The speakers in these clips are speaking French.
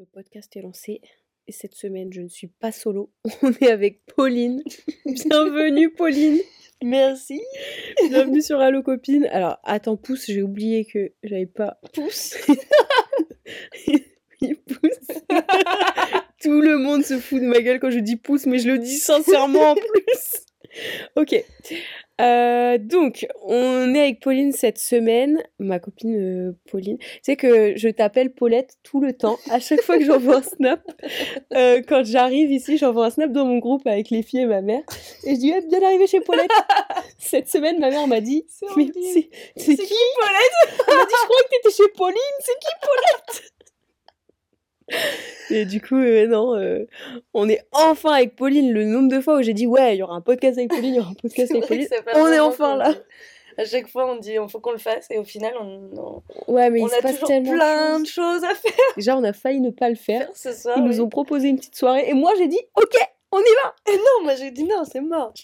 Le podcast est lancé et cette semaine, je ne suis pas solo. On est avec Pauline. Bienvenue, Pauline. Merci. Bienvenue sur Allo Copine. Alors, attends, pouce, j'ai oublié que j'avais pas. Pouce. Oui, pouce. Tout le monde se fout de ma gueule quand je dis pouce, mais je le dis sincèrement en plus. Ok. Euh, donc, on est avec Pauline cette semaine, ma copine euh, Pauline. Tu sais que je t'appelle Paulette tout le temps. À chaque fois que j'envoie un snap, euh, quand j'arrive ici, j'envoie un snap dans mon groupe avec les filles et ma mère. Et je dis, eh, bien arrivé chez Paulette. cette semaine, ma mère m'a dit, C'est qui Paulette? Elle m'a dit, je crois que t'étais chez Pauline. C'est qui Paulette? Et du coup, euh, non, euh, on est enfin avec Pauline. Le nombre de fois où j'ai dit, ouais, il y aura un podcast avec Pauline, il y aura un podcast avec Pauline. On est enfin là. À chaque fois, on dit il faut qu'on le fasse et au final, on, on, Ouais, mais on il se a passe toujours tellement plein de choses. à faire Déjà, on a failli ne pas le faire. ce soir. Ils oui. nous ont proposé une petite soirée et moi j'ai dit, ok, on y va. Non, moi j'ai dit non, c'est mort.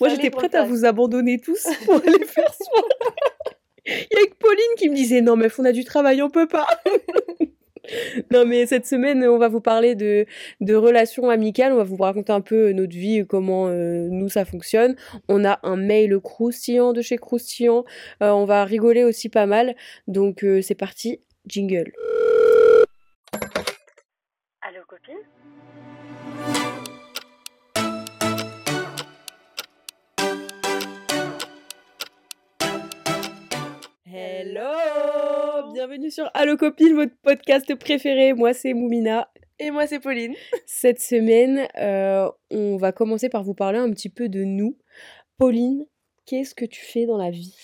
Moi j'étais prête à vous abandonner tous pour aller faire soirée. Il y a que Pauline qui me disait, non, meuf, on a du travail, on peut pas. Non mais cette semaine on va vous parler de, de relations amicales, on va vous raconter un peu notre vie, comment euh, nous ça fonctionne. On a un mail croustillant de chez croustillant, Euh, on va rigoler aussi pas mal. Donc euh, c'est parti, jingle. Allô, copine? Hello? Bienvenue sur Allo Copine, votre podcast préféré. Moi c'est Moumina. Et moi, c'est Pauline. Cette semaine, euh, on va commencer par vous parler un petit peu de nous. Pauline, qu'est-ce que tu fais dans la vie?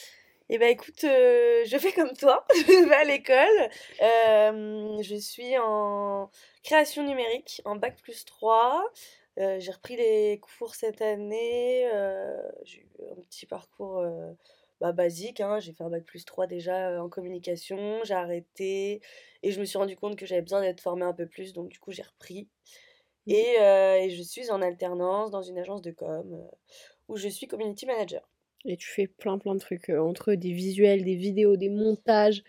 Eh ben écoute, euh, je fais comme toi, je vais à l'école. Euh, je suis en création numérique, en bac plus 3. Euh, j'ai repris les cours cette année. j'ai eu un petit parcours bah, basique. hein. J'ai fait un bac plus 3 déjà en communication. J'ai arrêté et je me suis rendu compte que j'avais besoin d'être formée un peu plus. Donc du coup, j'ai repris. Et, euh, et je suis en alternance dans une agence de com euh, où je suis community manager. Et tu fais plein plein de trucs, euh, entre des visuels, des vidéos, des montages,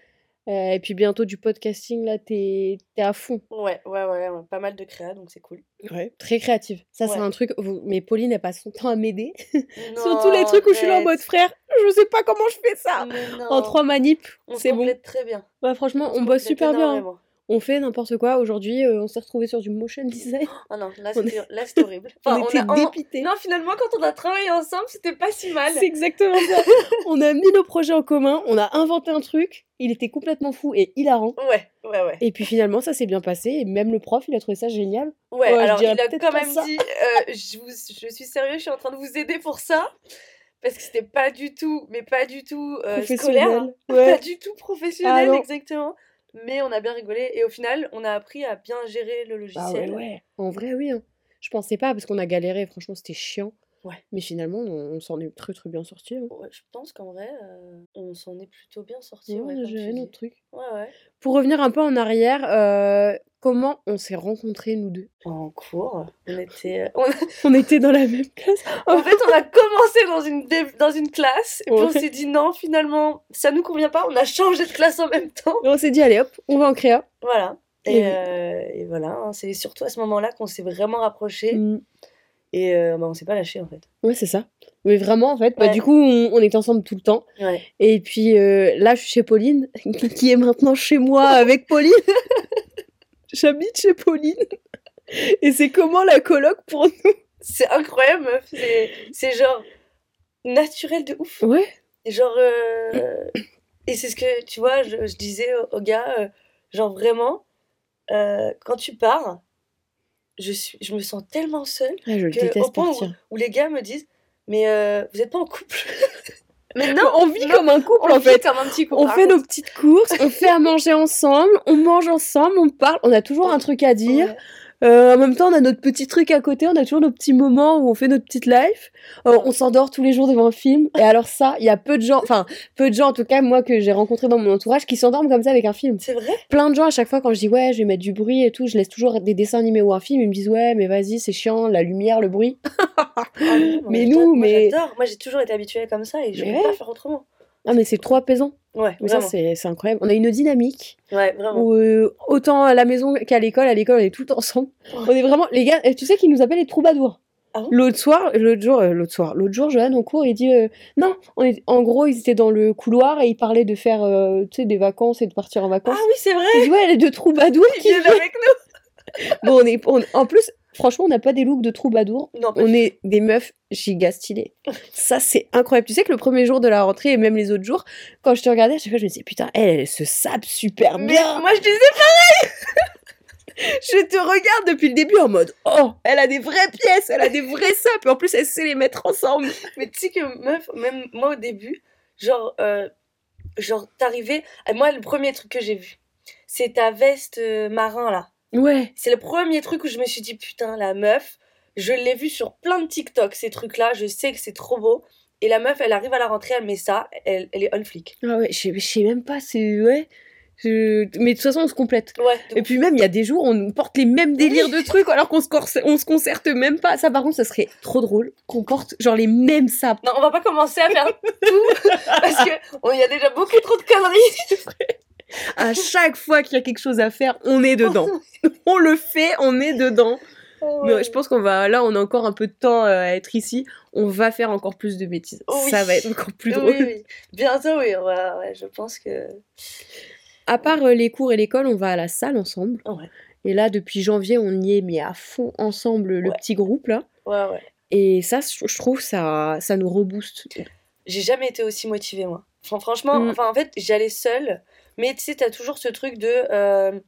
et puis bientôt du podcasting, là t'es à fond. Ouais, ouais, ouais, ouais, pas mal de créa, donc c'est cool. Ouais. Très créative. Ça c'est un truc, vous- mais Pauline elle passe son temps à m'aider. Sur tous les trucs où je suis là en mode frère, je sais pas comment je fais ça. En trois manips, On c'est bon. très bien. Ouais, franchement, on, se bosse super bien. hein. On fait n'importe quoi. Aujourd'hui, euh, on s'est retrouvé sur du motion design. Ah non, là On c'était c'était horrible. Enfin, on était a- dépités. Non, finalement, quand on a travaillé ensemble, c'était pas si mal. C'est exactement ça. on a mis nos projets en commun, on a inventé un truc, il était complètement fou et hilarant. Ouais, ouais, ouais. Et puis finalement, ça s'est bien passé et même le prof, il a trouvé ça génial. Ouais, alors il a quand même dit euh, je, vous- je suis sérieux, je suis en train de vous aider pour ça. Parce que c'était pas du tout, mais pas du tout euh, scolaire. hein. Pas du tout professionnel, Ah exactement. Mais on a bien rigolé et au final, on a appris à bien gérer le Ah logiciel. ouais, ouais. En vrai, oui. hein. Je pensais pas parce qu'on a galéré, franchement, c'était chiant. Ouais. Mais finalement, on, on s'en est très très bien sorti. Ouais, je pense qu'en vrai, euh, on s'en est plutôt bien sorti. on ouais, a géré notre truc. Ouais, ouais. Pour revenir un peu en arrière, euh, comment on s'est rencontrés, nous deux En cours, on était. on- On était dans la même classe. En fait, on a commencé dans une, dé- dans une classe, et puis on s'est dit non, finalement, ça nous convient pas, on a changé de classe en même temps. Et on s'est dit, allez hop, on va en créa. Voilà. Et Et, oui. euh, et voilà, hein, c'est surtout à ce moment-là qu'on s'est vraiment rapprochés, Mm. et euh, bah, on s'est pas lâché en fait. Ouais, c'est ça. Mais vraiment, en fait, bah, du coup, on, on était ensemble tout le temps. Ouais. Et puis euh, là, je suis chez Pauline, qui est maintenant chez moi avec Pauline. J'habite chez Pauline. Et c'est comment la coloc pour nous? C'est incroyable, meuf. C'est- genre naturel de ouf. Ouais. Et genre. euh, Et c'est ce que, tu vois, je, je disais au, au gars, euh, genre vraiment, euh, quand tu pars, je, suis, je me sens tellement seule Ah, je le que, déteste au point où, les gars me disent Mais vous êtes pas en couple Mais non on vit non, comme un couple on en fait. comme un petit couple. On fait nos petites courses, on fait à manger ensemble, on mange ensemble, on parle, on a toujours un truc à dire. Ouais. Euh, en même temps, on a notre petit truc à côté, on a toujours nos petits moments où on fait notre petite life. Euh, on s'endort tous les jours devant un film. Et alors ça, il y a peu de gens, enfin peu de gens en tout cas, moi que j'ai rencontré dans mon entourage, qui s'endorment comme ça avec un film. C'est vrai? Plein de gens à chaque fois quand je dis ouais, je vais mettre du bruit et tout, je laisse toujours des dessins animés ou un film, ils me disent ouais, mais vas-y, c'est chiant, la lumière, le bruit. Ah non, Mais nous, moi, mais- j'adore. Moi, j'ai toujours été habituée comme ça et je ne ouais. pas faire autrement. Ah mais c'est trop apaisant. Ouais, Donc ça, c'est c'est incroyable. On a une dynamique Ouais, vraiment. où, euh, autant à la maison qu'à l'école, à l'école, on est tout ensemble. On est vraiment, les gars, tu sais qu'ils nous appellent les troubadours. Ah bon? L'autre soir, l'autre jour, euh, l'autre soir, l'autre jour, Johan, en cours, il dit euh, non, on est, en gros, ils étaient dans le couloir et ils parlaient de faire, euh, tu sais, des vacances et de partir en Ah vacances. oui, c'est vrai. Il dit ouais, les deux troubadours qui viennent avec Bon, on est, on- en plus, franchement, on n'a pas des looks de troubadours. nous. Non, On est des meufs giga stylées. Ça, c'est incroyable. Tu sais que le premier jour de la rentrée et même les autres jours, quand je te regardais, à chaque fois, je me disais, putain, elle, elle se sape super Mais bien. moi, je disais Je te regarde depuis le début en mode, oh, elle a des vraies pièces, elle a des vrais sapes. Et en plus, elle sait les mettre ensemble. Mais tu sais que meuf, même moi au début, genre, euh, genre t'arrivais. Moi, le premier truc que j'ai vu, c'est ta veste euh, marin là. Ouais. C'est le premier truc où je me suis dit putain la meuf, je l'ai vu sur plein de TikTok ces trucs là, je sais que c'est trop beau. Et la meuf, elle arrive à la rentrée, elle met ça, elle, elle est on flic. Ah ouais, je sais- même pas, c'est. Ouais. Je- Mais de toute façon, on se complète. Ouais. Et puis même, il y a des jours, on porte les mêmes délires de trucs alors qu'on se, corse- on se concerte même pas. Ça, par contre, ça serait trop drôle qu'on porte genre les mêmes sapes. Non, on va pas commencer à faire tout parce que on- il y a déjà beaucoup trop de conneries. À chaque fois qu'il y a quelque chose à faire, on est dedans. on le fait, on est dedans. Ouais, je pense qu'on va, là, on a encore un peu de temps euh, à être ici. On va faire encore plus de bêtises. Oui. Ça va être encore plus Oui, drôle. oui. Bientôt, oui. on va- ouais, je pense que. À part euh, les cours et l'école, on va à la salle ensemble. Ouais. Et là, depuis janvier, on y est mis à fond ensemble, le petit groupe là. Ouais, ouais. Et ça, je trouve, ça, ça nous rebooste. J'ai jamais été aussi motivée, moi. Fran- franchement, Mm. enfin, en fait, j'allais seule. Mais tu sais, t'as toujours ce truc de. euh,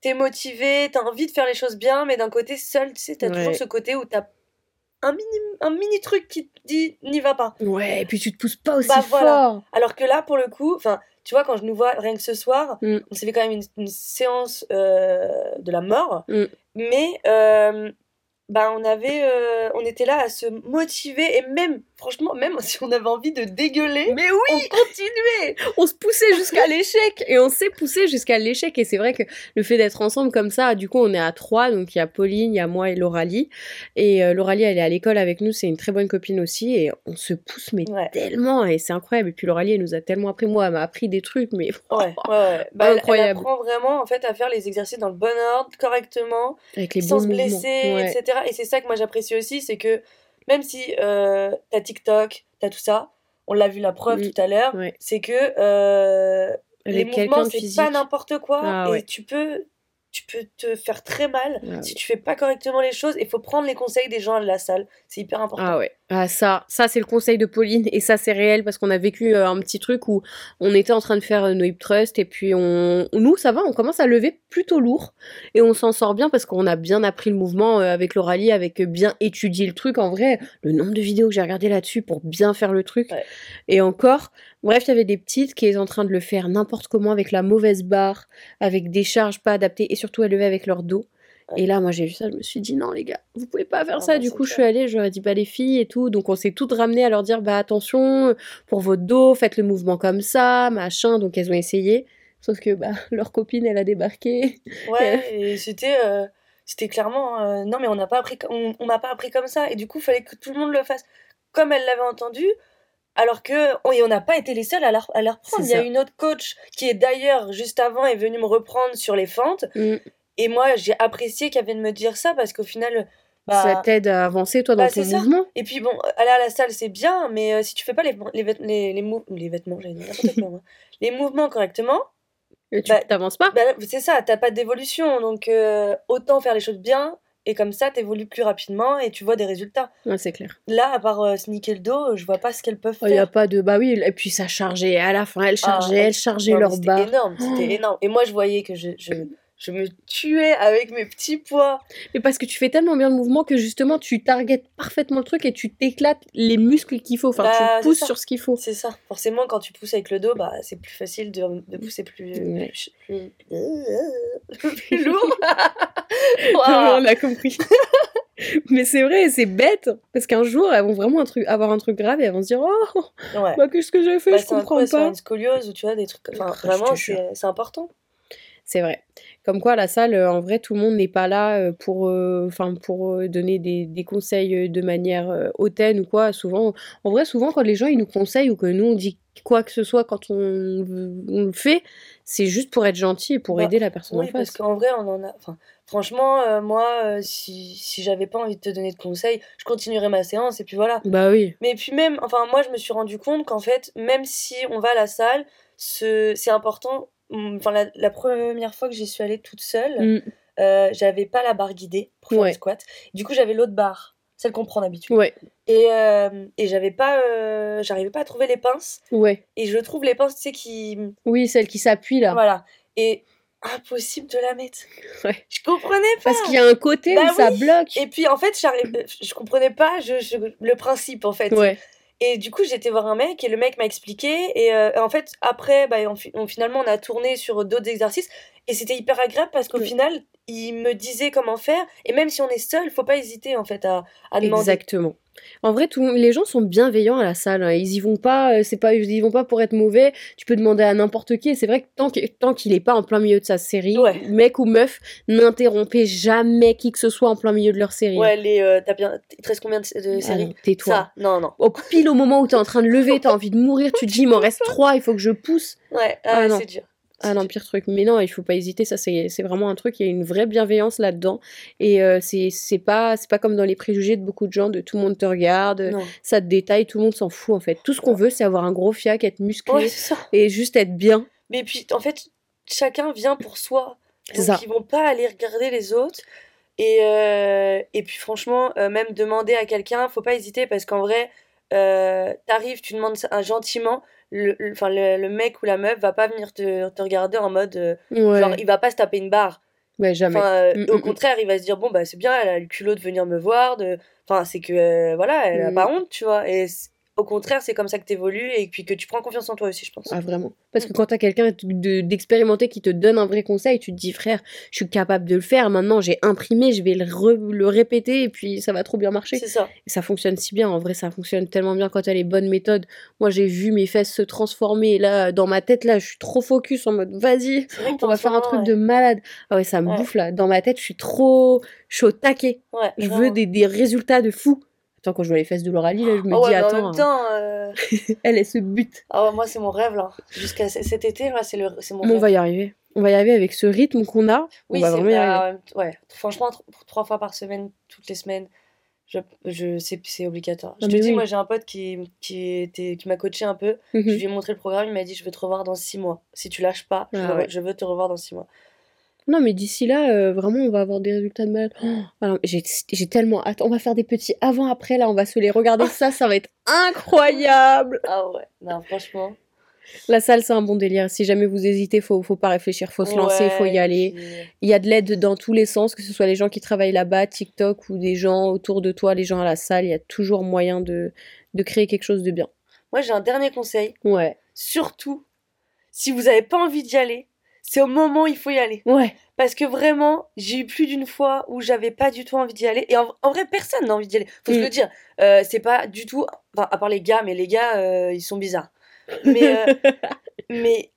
t'es motivé, t'as envie de faire les choses bien, mais d'un côté, seul, tu sais, t'as Ouais. toujours ce côté où t'as un mini, un mini truc qui te dit n'y va pas. Ouais, et puis tu te pousses pas aussi Bah, voilà. fort. Alors que là, pour le coup, enfin, tu vois, quand je nous vois rien que ce soir, Mm. on s'est fait quand même une, une séance euh, de la mort, Mm. mais euh, bah, on avait, euh, on était là à se motiver et même, franchement, même si on avait envie de dégueuler, Mais oui, on continuait. on se poussait jusqu'à l'échec et on s'est poussé jusqu'à l'échec. Et c'est vrai que le fait d'être ensemble comme ça du coup on est à trois. Donc il y a Pauline il y a moi et Lauralie. Et euh, Lauralie elle est à l'école avec nous. C'est une très bonne copine aussi. Et on se pousse mais Ouais. tellement. Et c'est incroyable. Et puis Lauralie elle nous a tellement appris. Moi elle m'a appris des trucs mais Ouais, ouais, ouais. Bah, elle- Elle, Incroyable. apprend vraiment en fait à faire les exercices dans le bon ordre, correctement, avec les sans bons se blesser, etc. Et c'est ça que moi j'apprécie aussi, c'est que même si euh, t'as TikTok, t'as tout ça, on l'a vu la preuve tout à l'heure, c'est que euh, les mouvements c'est pas n'importe quoi Ah et ouais. tu peux tu peux te faire très mal Ah si tu fais pas correctement les choses. Il faut prendre les conseils des gens à la salle, c'est hyper important. Ah ouais, ah ça, ça c'est le conseil de Pauline et ça c'est réel parce qu'on a vécu euh, un petit truc où on était en train de faire euh, nos hip thrusts et puis on, nous ça va, on commence à lever plutôt lourd et on s'en sort bien parce qu'on a bien appris le mouvement euh, avec l'oralie, avec bien étudié le truc. En vrai, le nombre de vidéos que j'ai regardé là-dessus pour bien faire le truc Ouais. et encore. Bref, il y avait des petites qui étaient en train de le faire n'importe comment avec la mauvaise barre, avec des charges pas adaptées et surtout elles levaient avec leur dos. Et là, moi, j'ai vu ça, je me suis dit, non, les gars, vous pouvez pas faire ça. Du coup, je suis allée, j'aurais dit, bah, les filles et tout. Donc, on s'est toutes ramenées à leur dire, bah, attention, pour votre dos, faites le mouvement comme ça, machin. Donc, elles ont essayé. Sauf que, bah, leur copine, elle a débarqué. Ouais, et c'était euh, c'était clairement euh, non mais on n'a pas appris on, on m'a pas appris comme ça et du coup il fallait que tout le monde le fasse comme elle l'avait entendu alors que on et on n'a pas été les seuls à la, à la reprendre. Il y a une autre coach qui est d'ailleurs juste avant est venue me reprendre sur les fentes Mm. Et moi j'ai apprécié qu'elle vienne me dire ça parce qu'au final bah, Ça t'aide à avancer, toi, dans bah, ton ça. mouvement. et puis bon aller à la salle c'est bien mais euh, si tu fais pas les les les, les, mou- les vêtements quoi, les mouvements correctement Et tu Bah, t'avances pas. bah, c'est ça, t'as pas d'évolution, donc euh, autant faire les choses bien, et comme ça t'évolues plus rapidement et tu vois des résultats. Ouais, c'est clair. Là, à part euh, sneaker le dos, je vois pas ce qu'elles peuvent Il y a faire. pas de. Bah oui, et puis ça chargeait. À la fin, elles chargeaient, Ah, elles chargeaient Non, mais leur c'était barre. énorme, c'était Oh. énorme. Et moi, je voyais que je, je, je me tuais avec mes petits poids. Mais parce que tu fais tellement bien le mouvement que justement, tu targetes parfaitement le truc et tu t'éclates les muscles qu'il faut. Enfin, Bah, tu c'est pousses sur ce qu'il faut. C'est ça. Forcément, quand tu pousses avec le dos, bah, c'est plus facile de, de pousser plus, Ouais. plus, plus, plus lourd. On a compris. Mais c'est vrai, c'est bête. Parce qu'un jour, elles vont vraiment un truc, avoir un truc grave et elles vont se dire Oh, Ouais. bah, qu'est-ce que j'ai fait? Bah, Je c'est un comprends pas. une scoliose ou tu vois des trucs. Enfin, je te vraiment, c'est c'est important. C'est vrai. Comme quoi, la salle, euh, en vrai, tout le monde n'est pas là euh, pour, euh, enfin, pour donner des, des conseils de manière euh, hautaine ou quoi. Souvent, en vrai, souvent, quand les gens ils nous conseillent ou que nous on dit quoi que ce soit quand on, on le fait, c'est juste pour être gentil et pour Bah, aider la personne Oui, en parce face. qu'en vrai, on en a. Enfin, franchement, euh, moi, si, si j'avais pas envie de te donner de conseils, je continuerais ma séance et puis voilà. Bah oui. Mais puis même, enfin, moi, je me suis rendu compte qu'en fait, même si on va à la salle, ce- c'est important. Enfin, la, la première fois que j'y suis allée toute seule, Mm. euh, j'avais pas la barre guidée pour faire Ouais. le squat. Du coup, j'avais l'autre barre, celle qu'on prend d'habitude. Ouais, Et, euh, et j'avais pas, euh, j'arrivais pas à trouver les pinces. ouais. Et je trouve les pinces, tu sais, qui. Oui, celle qui s'appuie là. Voilà. Et impossible de la mettre. Ouais. Je comprenais pas. Parce qu'il y a un côté Bah où ça bloque. Et puis en fait, je comprenais pas je, je- le principe en fait. Ouais. Et du coup, j'étais voir un mec et le mec m'a expliqué. Et euh, en fait, après, bah, on, fi- on- finalement, on a tourné sur d'autres exercices. Et c'était hyper agréable parce qu'au Ouais. final, il me disait comment faire. Et même si on est seul, faut pas hésiter en fait à, à demander. Exactement. En vrai, tout, les gens sont bienveillants à la salle. hein. Ils y vont pas, euh, c'est pas, ils y vont pas pour être mauvais. Tu peux demander à n'importe qui. C'est vrai que tant que- tant qu'il est pas en plein milieu de sa série, Ouais. mec ou meuf, n'interrompez jamais qui que ce soit en plein milieu de leur série. Ouais, les, euh, t'as bien. Il te reste combien de, de Ah séries tais-toi. Ça, non, non. Au pile au moment où t'es en train de lever, t'as envie de mourir, tu te dis il m'en reste trois, il faut que je pousse. Ouais, Ah, ah, c'est dur. Ah non, pire truc. Mais non, il faut pas hésiter. Ça, c'est vraiment un truc. Il y a une vraie bienveillance là-dedans. Et euh, c'est pas, c'est pas comme dans les préjugés de beaucoup de gens, de tout le monde te regarde, Non. ça te détaille, tout le monde s'en fout en fait. Tout ce qu'on veut, c'est avoir un gros fiac, être musclé Ouais, et juste être bien. Mais puis, en fait, chacun vient pour soi. C'est Donc, ça. ils vont pas aller regarder les autres. Et, euh, et puis, franchement, euh, même demander à quelqu'un, faut pas hésiter parce qu'en vrai, t'arrives, tu demandes ça, euh, gentiment. Le, le- enfin, le, le mec ou la meuf va pas venir te, te regarder en mode. euh, Ouais, Genre, il va pas se taper une barre. ouais, jamais. Euh, Mm, au mm, contraire, il va se dire bon, bah, c'est bien, elle a le culot de venir me voir. De... Enfin, c'est que, euh, voilà, elle a Mm. pas honte, tu vois. Et au contraire, c'est comme ça que t'évolues et puis que tu prends confiance en toi aussi, je pense. Ah, vraiment. Parce Mm. que quand t'as quelqu'un de- d'expérimenté qui te donne un vrai conseil, tu te dis, frère, je suis capable de le faire. Maintenant, j'ai imprimé, je vais le, re- le répéter et puis ça va trop bien marcher. C'est ça. Et ça fonctionne si bien. En vrai, ça fonctionne tellement bien quand t'as les bonnes méthodes. Moi, j'ai vu mes fesses se transformer. Et là, dans ma tête, là, je suis trop focus en mode, vas-y, on va faire un truc ouais. de malade. Ah ouais, ça me Ouais. bouffe là. Dans ma tête, je suis trop. Je suis au taquet. Ouais, Je veux des, des résultats de fou. Attends, quand je vois les fesses de Lauralie, là, je me ouais, dis, mais attends, en même temps, euh, elle, elle se bute. ah ouais, moi c'est mon rêve là. Jusqu'à cet été, là, c'est le, c'est mon Mais on rêve. va y arriver. On va y arriver avec ce rythme qu'on a. Oui, on va c'est vraiment y bah, arriver. ouais. Franchement, tr- trois fois par semaine, toutes les semaines, je, je, c'est, c'est obligatoire. Je te dis, moi j'ai un pote qui, qui, était, qui m'a coaché un peu. Mhm. Je lui ai montré le programme, il m'a dit Je veux te revoir dans six mois. Si tu lâches pas, je, Ah veux, ouais. je veux te revoir dans six mois. Non, mais d'ici là, euh, vraiment, on va avoir des résultats de malade. Oh, alors, j'ai tellement hâte. On va faire des petits avant-après, là, on va se les regarder. Ça, ça va être incroyable. Ah ouais, non, franchement. La salle, c'est un bon délire. Si jamais vous hésitez, faut, faut pas réfléchir, faut se lancer, faut Ouais, y aller. puis- Il y a de l'aide dans tous les sens, que ce soit les gens qui travaillent là-bas, TikTok, ou des gens autour de toi, les gens à la salle. Il y a toujours moyen de, de créer quelque chose de bien. Moi j'ai un dernier conseil. Ouais. Surtout, si vous avez pas envie d'y aller, c'est au moment où il faut y aller. Ouais. Parce que vraiment, j'ai eu plus d'une fois où j'avais pas du tout envie d'y aller. Et en, en vrai, personne n'a envie d'y aller. Faut se Mm. le dire. Euh, c'est pas du tout. Enfin, à part les gars, mais les gars, euh, ils sont bizarres. Mais, euh, mais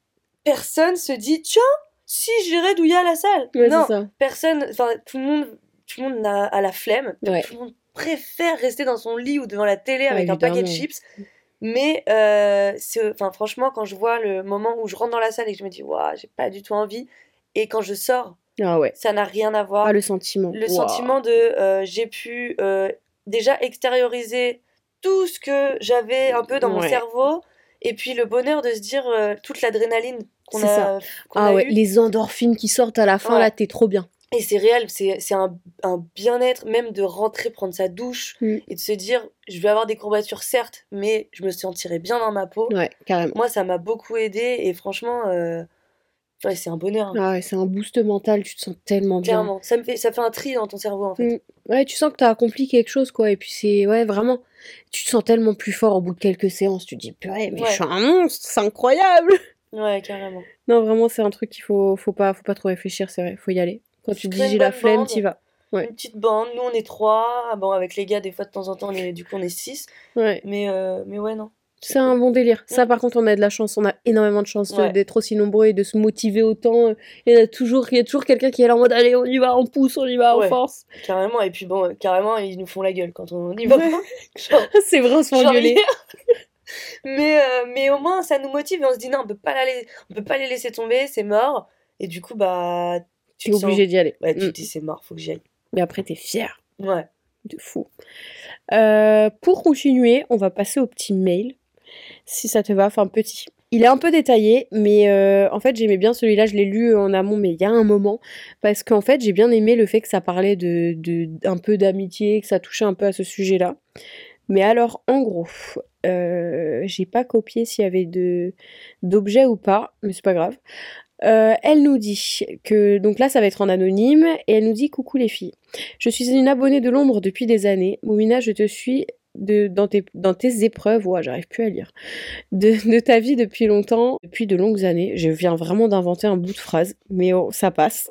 personne se dit tiens, si j'irais douiller à la salle. Ouais, non, ça. personne. Enfin, tout le monde, tout le monde a, a la flemme. Ouais. Tout le monde préfère rester dans son lit ou devant la télé Ouais, avec un paquet de chips. Mais euh, enfin, franchement, quand je vois le moment où je rentre dans la salle et que je me dis, waouh, j'ai pas du tout envie, et quand je sors, Ah ouais. ça n'a rien à voir. Ah, le sentiment. le sentiment de euh, j'ai pu euh, déjà extérioriser tout ce que j'avais un peu dans mon cerveau, et puis le bonheur de se dire toute l'adrénaline qu'on C'est a, qu'on Ah a ouais, les endorphines qui sortent à la fin, Ouais. là, t'es trop bien. Et c'est réel, c'est un, un bien-être, même de rentrer, prendre sa douche, Mm. et de se dire, je vais avoir des courbatures, certes, mais je me sentirai bien dans ma peau. Ouais, carrément. Moi, ça m'a beaucoup aidé, et franchement, euh, ouais, c'est un bonheur. hein. Ah ouais, c'est un boost mental, tu te sens tellement bien. Clairement, ça, me fait, ça fait un tri dans ton cerveau, en fait. Mm. Ouais, tu sens que t'as accompli quelque chose, quoi. Et puis c'est, ouais, vraiment, tu te sens tellement plus fort au bout de quelques séances. Tu te dis, purée, mais Ouais. je suis un monstre, c'est incroyable. Ouais, carrément. Non, vraiment, c'est un truc qu'il faut, faut pas, faut pas trop réfléchir, c'est vrai, faut y aller. Quand tu dis j'ai la flemme, t'y vas. Ouais. Une petite bande, nous on est trois, Ah, bon avec les gars des fois de temps en temps, on est, du coup on est six, Ouais. mais, euh, mais ouais non. C'est un bon délire. Ça, par contre, on a de la chance. On a énormément de chance Ouais. d'être aussi nombreux et de se motiver autant. Il y a toujours, il y a toujours quelqu'un qui est là en mode allez, on y va, on pousse, on y va, on Ouais. force. Carrément, et puis bon, euh, carrément ils nous font la gueule quand on y va c'est vrai, on se fait mais, euh, mais au moins, ça nous motive et on se dit non, on peut pas, la on peut pas les laisser tomber, c'est mort. Et du coup, bah. Tu es obligé d'y aller. Ouais, tu mm. dis c'est mort, faut que j'y aille. Mais après, t'es fier. Ouais. De fou. Euh, pour continuer, on va passer au petit mail. Si ça te va, enfin petit. Il est un peu détaillé, mais euh, en fait j'aimais bien celui-là, je l'ai lu en amont, mais il y a un moment, parce qu'en fait j'ai bien aimé le fait que ça parlait de, de un peu d'amitié, que ça touchait un peu à ce sujet-là. Mais alors en gros, euh, j'ai pas copié s'il y avait de d'objets ou pas, mais c'est pas grave. Euh, elle nous dit que, donc là ça va être en anonyme, et elle nous dit coucou les filles. Je suis une abonnée de l'ombre depuis des années. Moumina, je te suis de, dans, tes, dans tes épreuves, ouais, j'arrive plus à lire, de, ta vie depuis longtemps, depuis de longues années. Je viens vraiment d'inventer un bout de phrase, mais oh, ça passe.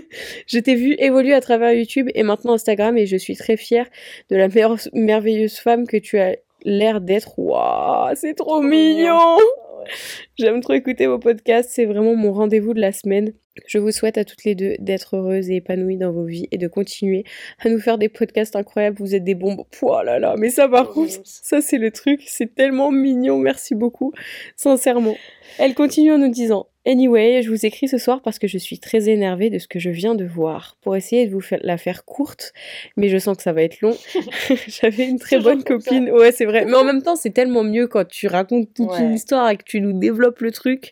je t'ai vu évoluer à travers YouTube et maintenant Instagram et je suis très fière de la merveilleuse femme que tu as l'air d'être. Waouh, c'est trop, mignon. J'aime trop écouter vos podcasts, c'est vraiment mon rendez-vous de la semaine. Je vous souhaite à toutes les deux d'être heureuses et épanouies dans vos vies et de continuer à nous faire des podcasts incroyables. Vous êtes des bombes. Oh là là, mais ça par contre, ça c'est le truc, c'est tellement mignon. Merci beaucoup, sincèrement. Elle continue en nous disant Anyway, je vous écris ce soir parce que je suis très énervée de ce que je viens de voir. Pour essayer de vous la faire courte, mais je sens que ça va être long. J'avais une très bonne copine. Ouais, c'est vrai. Mais en même temps, c'est tellement mieux quand tu racontes toute une histoire et que tu nous développes le truc.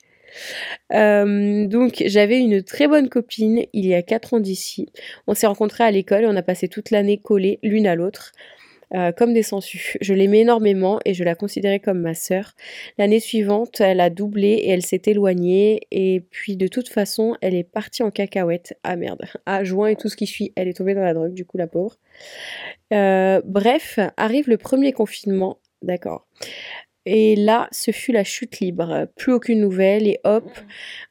Euh, donc j'avais une très bonne copine il y a 4 ans d'ici. On s'est rencontrés à l'école et on a passé toute l'année collées l'une à l'autre. Euh, comme des sangsues. Je l'aimais énormément et je la considérais comme ma sœur. L'année suivante, elle a doublé et elle s'est éloignée. Et puis de toute façon, elle est partie en cacahuète. Ah merde. À juin et tout ce qui suit, elle est tombée dans la drogue, du coup la pauvre. Euh, bref, arrive le premier confinement. D'accord. Et là, ce fut la chute libre. Plus aucune nouvelle et hop,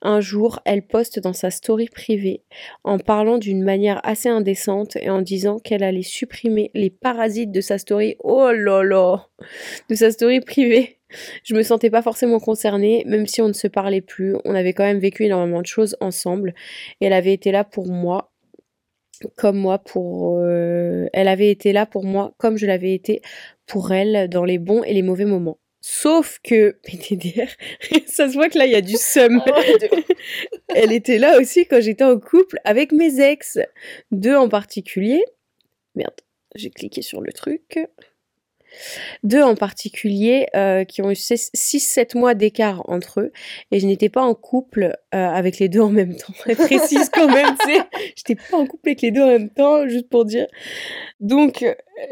un jour, elle poste dans sa story privée en parlant d'une manière assez indécente et en disant qu'elle allait supprimer les parasites de sa story. Oh là là De sa story privée. Je me sentais pas forcément concernée, même si on ne se parlait plus. On avait quand même vécu énormément de choses ensemble et elle avait été là pour moi comme moi pour euh, elle avait été là pour moi comme je l'avais été pour elle dans les bons et les mauvais moments. Sauf que, PTDR, ça se voit que là, il y a du seum. Ah Elle était là aussi quand j'étais en couple avec mes ex. Deux en particulier. Merde, j'ai cliqué sur le truc. Deux en particulier euh, qui ont eu 6-7 mois d'écart entre eux et je n'étais pas en couple euh, avec les deux en même temps. Elle précise quand même, tu sais, j'étais pas en couple avec les deux en même temps, juste pour dire. Donc,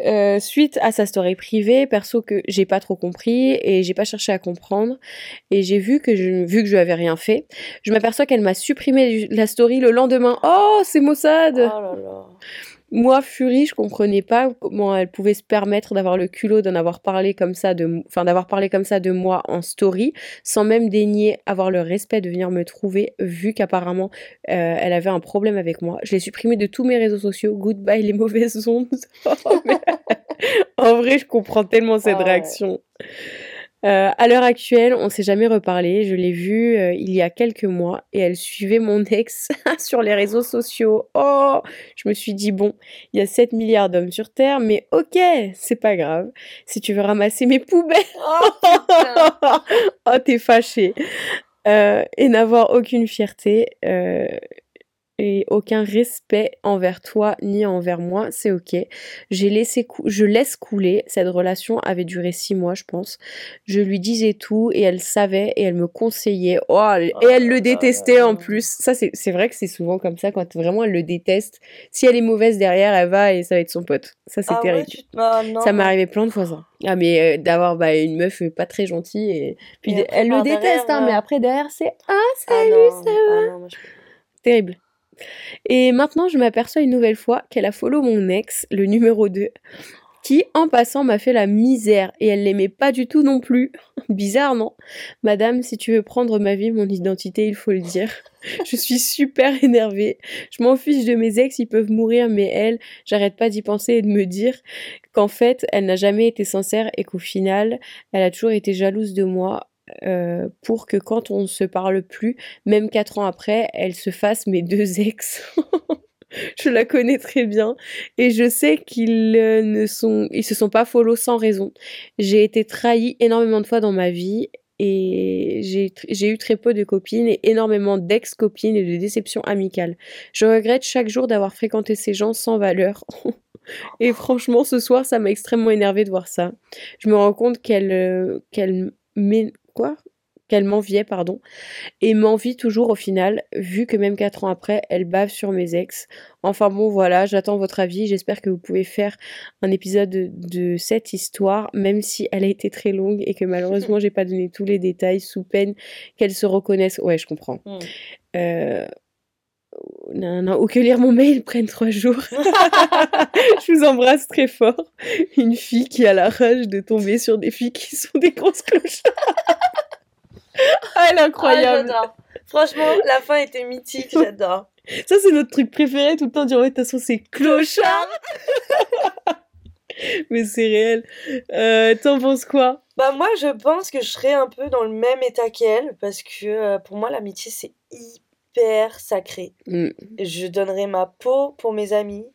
euh, suite à sa story privée, perso que j'ai pas trop compris et j'ai pas cherché à comprendre et j'ai vu que je vu que je avais rien fait, je m'aperçois qu'elle m'a supprimé la story le lendemain. Oh, c'est Mossad. Oh là là. Moi, Fury, je comprenais pas comment elle pouvait se permettre d'avoir le culot d'en avoir parlé comme ça de, enfin d'avoir parlé comme ça de moi en story, sans même daigner avoir le respect de venir me trouver, vu qu'apparemment euh, elle avait un problème avec moi. Je l'ai supprimé de tous mes réseaux sociaux. Goodbye les mauvaises ondes. en vrai, je comprends tellement cette ah réaction. Euh, à l'heure actuelle, on s'est jamais reparlé. Je l'ai vue euh, il y a quelques mois et elle suivait mon ex sur les réseaux sociaux. Oh, je me suis dit bon, il y a 7 milliards d'hommes sur Terre, mais ok, c'est pas grave. Si tu veux ramasser mes poubelles, oh, oh t'es fâché. Euh, et n'avoir aucune fierté et aucun respect envers toi ni envers moi, c'est ok. J'ai laissé je laisse couler. Cette relation avait duré six mois, je pense. Je lui disais tout et elle savait et elle me conseillait. Oh, et elle le détestait en plus. Ça, c'est vrai que c'est souvent comme ça quand vraiment elle le déteste. Si elle est mauvaise derrière, elle va et ça va être son pote. Ça, c'est ah terrible. Ah ça m'est arrivé plein de fois ça. Ah mais euh, d'avoir bah, une meuf pas très gentille et puis elle le déteste hein, mais après derrière c'est ah, ah salut ça va. Terrible. Et maintenant, je m'aperçois une nouvelle fois qu'elle a follow mon ex, le numéro 2, qui, en passant, m'a fait la misère et elle l'aimait pas du tout non plus. Bizarre, non? Madame, si tu veux prendre ma vie, mon identité, il faut le dire. Je suis super énervée. Je m'en fiche de mes ex, ils peuvent mourir, mais elle, j'arrête pas d'y penser et de me dire qu'en fait, elle n'a jamais été sincère et qu'au final, elle a toujours été jalouse de moi euh, pour que quand on ne se parle plus, même quatre ans après, elle se fasse mes deux ex. je la connais très bien et je sais qu'ils euh, ne sont, ils se sont pas follow sans raison. J'ai été trahie énormément de fois dans ma vie et j'ai eu très peu de copines et énormément d'ex-copines et de déceptions amicales. Je regrette chaque jour d'avoir fréquenté ces gens sans valeur. et franchement, ce soir, ça m'a extrêmement énervé de voir ça. Je me rends compte qu'elle euh, quoi qu'elle m'enviait, pardon, et m'envie toujours au final, vu que même quatre ans après, elle bave sur mes ex. Enfin bon, voilà, j'attends votre avis, j'espère que vous pouvez faire un épisode de, cette histoire, même si elle a été très longue et que malheureusement, j'ai pas donné tous les détails sous peine qu'elle se reconnaisse. Ouais, je comprends. Hmm. Euh... Non, non, ou que lire mon mail prenne trois jours. je vous embrasse très fort. Une fille qui a la rage de tomber sur des filles qui sont des grosses cloches. ah, elle est incroyable. Ah, Franchement, la fin était mythique, j'adore. Ça, c'est notre truc préféré tout le temps, dire, ouais, de toute façon, c'est clochard. Mais c'est réel. Euh, T'en penses quoi? Bah, moi, je pense que je serais un peu dans le même état qu'elle, parce que euh, pour moi, l'amitié, c'est hyper sacré. Mm. Je donnerais ma peau pour mes amis,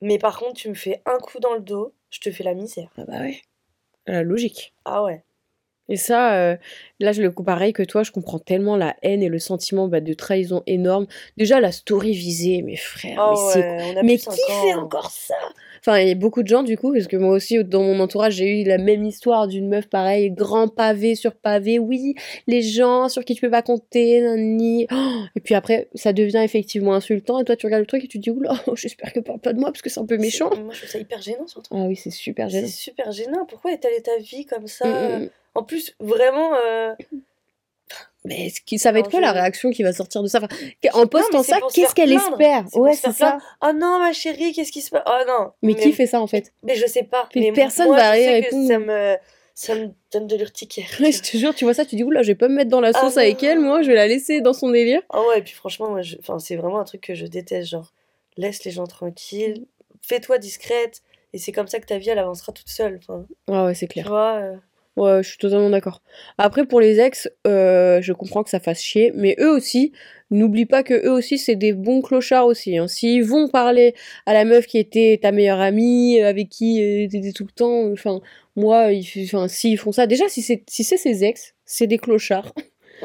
mais par contre, tu me fais un coup dans le dos, je te fais la misère. Ah, bah ouais. La logique. Ah ouais. Et ça, euh, là, je le coup pareil que toi, je comprends tellement la haine et le sentiment bah, de trahison énorme. Déjà, la story visée, mes frères, mais, oh mais qui fait encore ça? Enfin, il y a beaucoup de gens, du coup, parce que moi aussi, dans mon entourage, j'ai eu la même histoire d'une meuf pareil, grand pavé sur pavé. Oui, les gens sur qui tu peux pas compter, ni. Oh et puis après, ça devient effectivement insultant, et toi, tu regardes le truc et tu te dis, oula, j'espère que parle pas de moi, parce que c'est un peu méchant. Moi, je trouve ça hyper gênant, surtout. Ah oui, c'est super gênant. C'est super gênant. Pourquoi étaler ta vie comme ça? Mmh, mmh. En plus, vraiment. Euh, mais ça va être quoi la réaction qui va sortir de ça? En postant ça, qu'est-ce qu'elle espère? Ouais, c'est ça. Oh non, ma chérie, qu'est-ce qui se passe? Oh non. Mais, qui fait ça en fait? Mais je sais pas. Mais personne va arriver Ça me, ça me donne de l'urticaire. je te jure, tu vois ça, tu dis oula, je vais pas me mettre dans la sauce ah avec elle, moi, je vais la laisser dans son délire. Ah ouais, et puis franchement, moi, je... enfin, c'est vraiment un truc que je déteste. Genre, laisse les gens tranquilles, fais-toi discrète, et c'est comme ça que ta vie, elle avancera toute seule. Enfin, ah ouais, c'est clair. Tu vois. Euh, Ouais, je suis totalement d'accord. Après, pour les ex, euh, je comprends que ça fasse chier, mais eux aussi, n'oublie pas que eux aussi, c'est des bons clochards aussi. Hein. S'ils vont parler à la meuf qui était ta meilleure amie, euh, avec qui euh, t'étais tout le temps, enfin, moi, ils, enfin, s'ils font ça, déjà, si c'est si c'est ses ex, c'est des clochards.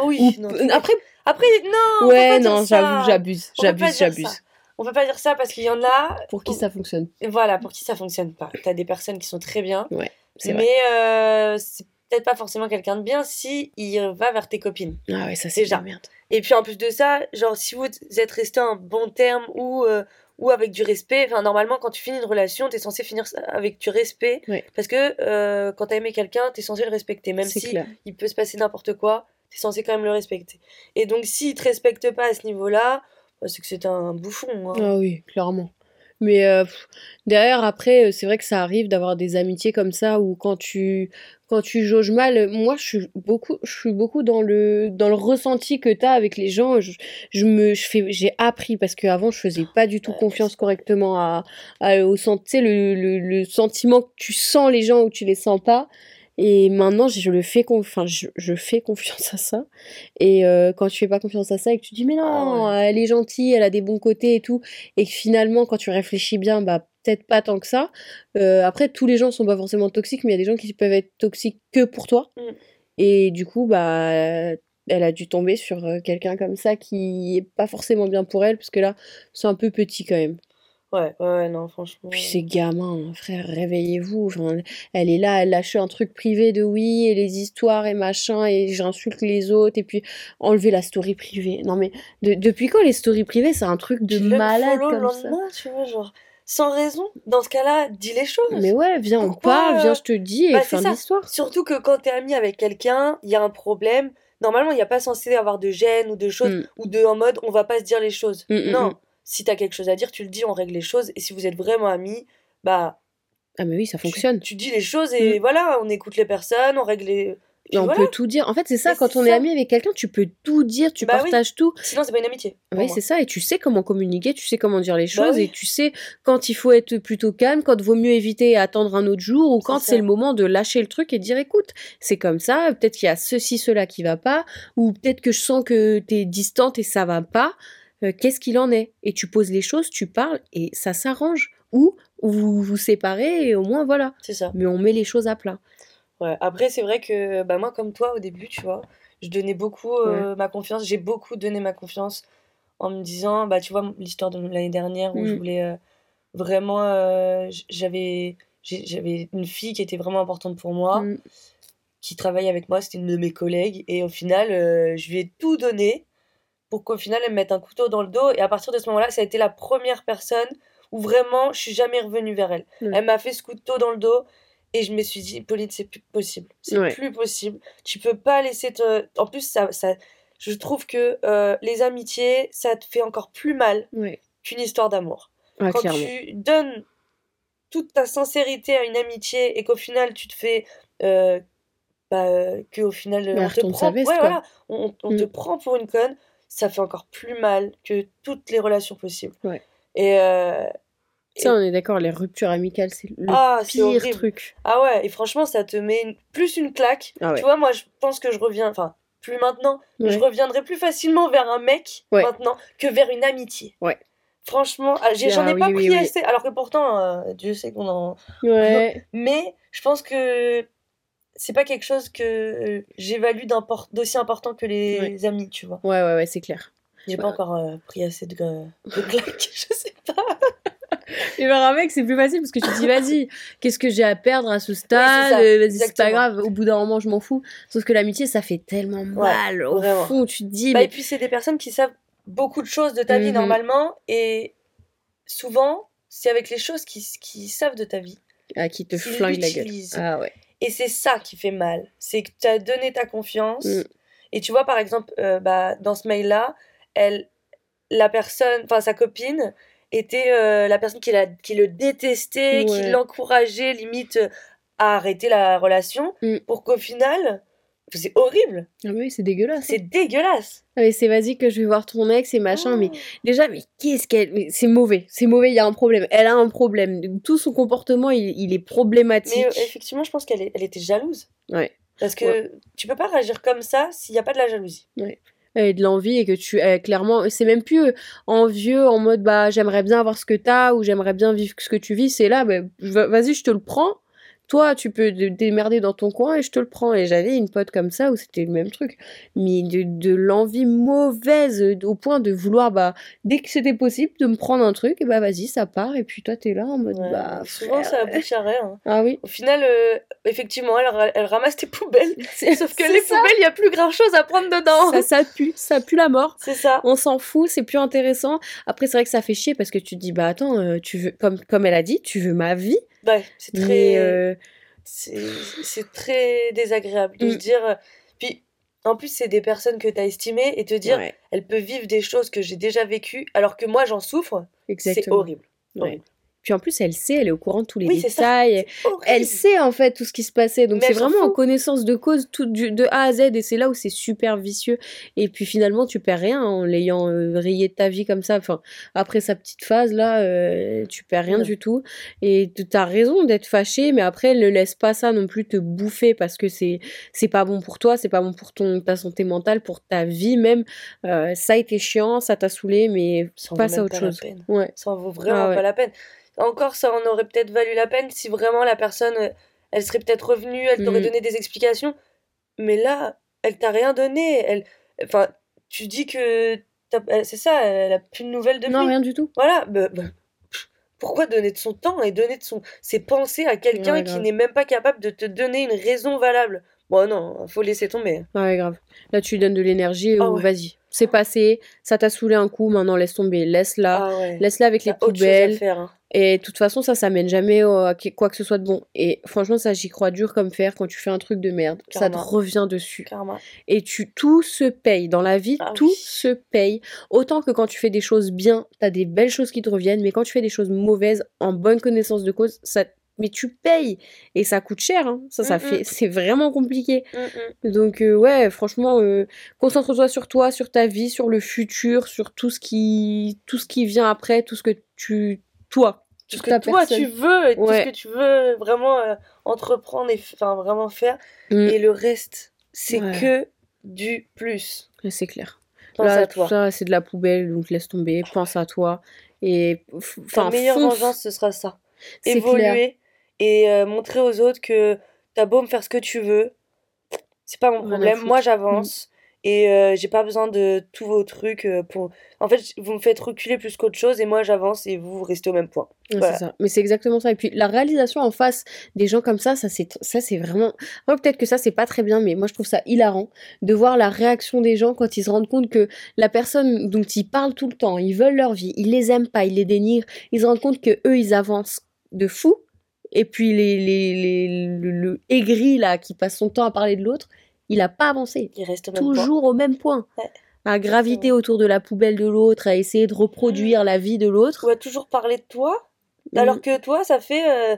Oui. non, après, après, non. Ouais, non, j'abuse, j'abuse, j'abuse. On peut pas dire ça parce qu'il y en a. Pour qui ça fonctionne. Voilà, pour qui ça fonctionne pas. T'as des personnes qui sont très bien. Ouais. Mais euh, c'est peut-être pas forcément quelqu'un de bien si il va vers tes copines. Ah ouais, ça c'est déjà. Merde. Et puis en plus de ça, genre si vous êtes resté en bon terme ou euh, ou avec du respect, enfin normalement quand tu finis une relation, t'es censé finir avec du respect parce que euh, quand t'as aimé quelqu'un, t'es censé le respecter même si il peut se passer n'importe quoi, t'es censé quand même le respecter. Et donc s'il te respecte pas à ce niveau-là, c'est que c'est un bouffon. Hein. Ah oui, clairement. Mais euh, derrière, après, euh, c'est vrai que ça arrive d'avoir des amitiés comme ça où quand tu quand tu jauges mal, moi je suis beaucoup je suis beaucoup dans le dans le ressenti que tu as avec les gens. Je, je me je fais j'ai appris parce qu'avant je faisais pas du tout confiance correctement à, à au tu le, le, le sentiment que tu sens les gens ou tu les sens pas. Et maintenant, je le fais, enfin, je, je, fais confiance à ça. Et euh, quand tu fais pas confiance à ça et que tu dis, mais non, ah elle est gentille, elle a des bons côtés et tout, et que finalement, quand tu réfléchis bien, bah, peut-être pas tant que ça. Euh, après, tous les gens sont pas forcément toxiques, mais il y a des gens qui peuvent être toxiques que pour toi. Mm. Et du coup, bah, elle a dû tomber sur euh, quelqu'un comme ça qui est pas forcément bien pour elle, parce que là, c'est un peu petit quand même. Ouais, ouais, non, franchement. Puis c'est gamin, frère, réveillez-vous. Enfin, elle est là, elle lâche un truc privé de oui, et les histoires et machin, et j'insulte les autres, et puis enlever la story privée. Non, mais depuis quand les stories privées, c'est un truc de malade comme ça? tu vois, genre, sans raison. Dans ce cas-là, dis les choses. Mais ouais, viens, on parle, viens, je te dis, et bah, fin d'histoire. Surtout que quand t'es ami avec quelqu'un, il y a un problème. Normalement, il n'y a pas censé avoir de gêne ou de choses, mm. ou de en mode on va pas se dire les choses. Mm, mm, non si t'as quelque chose à dire, tu le dis, on règle les choses. Et si vous êtes vraiment amis, bah. Ah, mais oui, ça fonctionne. Tu, dis les choses et mm. voilà, on écoute les personnes, on règle les. Et on peut tout dire. En fait, c'est ça, quand on est ami avec quelqu'un, tu peux tout dire, tu bah partages tout. Sinon, c'est pas une amitié. Oui, c'est ça. Et tu sais comment communiquer, tu sais comment dire les bah choses, et tu sais quand il faut être plutôt calme, quand vaut mieux éviter et attendre un autre jour, ou quand c'est le moment de lâcher le truc et dire écoute, c'est comme ça, peut-être qu'il y a ceci, cela qui va pas, ou peut-être que je sens que t'es distante et ça va pas euh, qu'est-ce qu'il en est? Et tu poses les choses, tu parles et ça s'arrange. Ou vous vous séparez et au moins voilà. C'est ça. Mais on met les choses à plat. Ouais. Après, c'est vrai que bah, moi, comme toi, au début, tu vois, je donnais beaucoup euh, ma confiance. J'ai beaucoup donné ma confiance en me disant, bah, tu vois, l'histoire de l'année dernière où je Mm. voulais euh, vraiment. j'avais, j'avais une fille qui était vraiment importante pour moi, Mm. qui travaillait avec moi, c'était une de mes collègues. Et au final, euh, je lui ai tout donné pour qu'au final, elle me mette un couteau dans le dos. Et à partir de ce moment-là, ça a été la première personne où vraiment, je suis jamais revenue vers elle. Elle m'a fait ce couteau dans le dos. Et je me suis dit, Pauline, c'est plus possible. C'est Ouais. plus possible. Tu peux pas laisser te. En plus, ça, ça, je trouve que euh, les amitiés, ça te fait encore plus mal Ouais. qu'une histoire d'amour. Quand clairement. tu donnes toute ta sincérité à une amitié et qu'au final, tu te fais. Euh, bah, euh, que au final, on te prend. ouais, voilà. On, on te Mm. prend pour une conne. Ça fait encore plus mal que toutes les relations possibles. Ouais. Et. euh, Ça, on est d'accord, les ruptures amicales, c'est le Ah, pire truc. Ah ouais, et franchement, ça te met une- plus une claque. Ah ouais. Tu vois, moi, je pense que je reviens, enfin, plus maintenant, je reviendrai plus facilement vers un mec maintenant que vers une amitié. Ouais. Franchement, ah, j'en ai Ah oui, pas pris oui. assez, alors que pourtant, euh, Dieu sait qu'on en. Ouais. Mais je pense que c'est pas quelque chose que euh, j'évalue d'aussi important que les amis, tu vois. Ouais, ouais, ouais, c'est clair. J'ai pas Ouais. encore euh, pris assez de, de claques, je sais pas. Et un mec, c'est plus facile parce que tu te dis, vas-y, qu'est-ce que j'ai à perdre à ce stade? Vas-y, c'est pas grave, au bout d'un moment, je m'en fous. Sauf que l'amitié, ça fait tellement mal. au vraiment. fond, tu te dis, Bah, et mais. puis, c'est des personnes qui savent beaucoup de choses de ta vie Mhm. normalement, et souvent, c'est avec les choses qui, qui savent de ta vie. Ah, qui te S'ils flingue la gueule. Ah ouais. Et c'est ça qui fait mal. C'est que tu as donné ta confiance. Mm. Et tu vois, par exemple, euh, bah, dans ce mail-là, elle, la personne, enfin sa copine, était euh, la personne qui, la, qui le détestait, qui l'encourageait limite à arrêter la relation. Mm. Pour qu'au final, c'est horrible. Ah oui, c'est dégueulasse. hein. C'est dégueulasse. Ah, mais c'est vas-y que je vais voir ton ex et machin, mais déjà, mais qu'est-ce qu'elle. C'est mauvais, c'est mauvais, il y a un problème. Elle a un problème. Tout son comportement, il, il est problématique. Mais euh, effectivement, je pense qu'elle est- elle était jalouse. Ouais. Parce que Ouais. tu peux pas réagir comme ça s'il n'y a pas de la jalousie. et de l'envie et que tu euh, clairement c'est même plus euh, envieux en mode bah j'aimerais bien avoir ce que t'as ou j'aimerais bien vivre ce que tu vis c'est là bah, vas-y je te le prends toi tu peux te démerder dans ton coin et je te le prends et j'avais une pote comme ça où c'était le même truc mais de, de l'envie mauvaise au point de vouloir bah dès que c'était possible de me prendre un truc et bah vas-y ça part et puis toi t'es là en mode Ouais. bah Souvent, frère, ça aboutit à rien. ah oui Au final, euh, effectivement, elle, ra- elle ramasse tes poubelles. Sauf que les ça. poubelles, il n'y a plus grand chose à prendre dedans. ça ça pue ça pue la mort C'est ça. on s'en fout, c'est plus intéressant. Après, c'est vrai que ça fait chier parce que tu te dis, bah attends, euh, tu veux, comme, comme elle a dit, tu veux ma vie. Ouais, c'est très, Mais euh, c'est très désagréable de Mm. se dire. euh, Puis, en plus, c'est des personnes que tu as estimées et te dire, ouais, elles peuvent vivre des choses que j'ai déjà vécues alors que moi, j'en souffre. C'est horrible. Ouais. Puis en plus, elle sait, elle est au courant de tous les Oui, détails. Elle sait en fait tout ce qui se passait. Donc c'est vraiment en connaissance de cause tout du- de A à Z. Et c'est là où c'est super vicieux. Et puis finalement, tu perds rien en l'ayant euh, rayé de ta vie comme ça. Enfin, après sa petite phase là, euh, tu perds rien Ouais. du tout. Et tu as raison d'être fâché, mais après, ne laisse pas ça non plus te bouffer parce que c'est c'est pas bon pour toi, c'est pas bon pour ton ta santé mentale, pour ta vie même. Euh, ça a été chiant, ça t'a saoulé, mais passe à autre chose. Ouais. Ça en vaut vraiment Ah ouais. pas la peine. Encore, ça en aurait peut-être valu la peine si vraiment la personne, euh, elle serait peut-être revenue, elle t'aurait Mhm. donné des explications. Mais là, elle t'a rien donné. Elle, enfin, tu dis que elle- c'est ça, elle a plus de nouvelles de Non, rien du tout. Voilà. bah- bah, pourquoi donner de son temps et donner de son ses pensées à quelqu'un Ouais, qui n'est même pas capable de te donner une raison valable? Bon, non, faut laisser tomber. Ouais, grave. Là, tu lui donnes de l'énergie, Ah ou ouais. vas-y. C'est passé, ça t'a saoulé un coup, maintenant laisse tomber, laisse-la. Ah ouais. Laisse-la avec les poubelles. faire. hein. Et de toute façon, ça, ça mène jamais à quoi que ce soit de bon. Et franchement, ça, j'y crois dur comme fer quand tu fais un truc de merde. Ça te revient dessus. Karma. Et tu, tout se paye. Dans la vie, Ah tout oui. se paye. Autant que quand tu fais des choses bien, t'as des belles choses qui te reviennent. Mais quand tu fais des choses mauvaises, en bonne connaissance de cause, ça, mais tu payes. Et ça coûte cher. hein. Ça, ça Mm, mm. fait, c'est vraiment compliqué. Mm, mm. Donc euh, ouais, franchement, euh, concentre-toi sur toi, sur ta vie, sur le futur, sur tout ce qui, tout ce qui vient après, tout ce que tu, toi, tout ce que toi personne. tu veux et tout ce que tu veux vraiment euh, entreprendre et enfin vraiment faire et le reste c'est Ouais. que du plus C'est clair. Pense là, à tout toi. ça, c'est de la poubelle, donc laisse tomber, pense à toi. Et f- Ta enfin, meilleure vengeance, ce sera ça. Évoluer et euh, montrer aux autres que t'as beau me faire ce que tu veux, c'est pas mon problème. Moi. Mm. j'avance et euh, j'ai pas besoin de tous vos trucs euh, pour. En fait, vous me faites reculer plus qu'autre chose et moi, j'avance et vous, vous restez au même point. Ouais, Voilà. ça. Mais c'est exactement ça. Et puis la réalisation en face des gens comme ça, ça c'est ça c'est vraiment. Peut-être que ça c'est pas très bien, mais moi je trouve ça hilarant de voir la réaction des gens quand ils se rendent compte que la personne dont ils parlent tout le temps, ils veulent leur vie, ils les aiment pas, ils les dénigrent, ils se rendent compte que eux ils avancent de fou. Et puis les, les, les le, le aigri là qui passe son temps à parler de l'autre, il a pas avancé. Il reste au même point. Toujours au même point. Ouais. À graviter autour de la poubelle de l'autre, à essayer de reproduire la vie de l'autre. Tu vas toujours parler de toi, alors que toi, ça fait euh,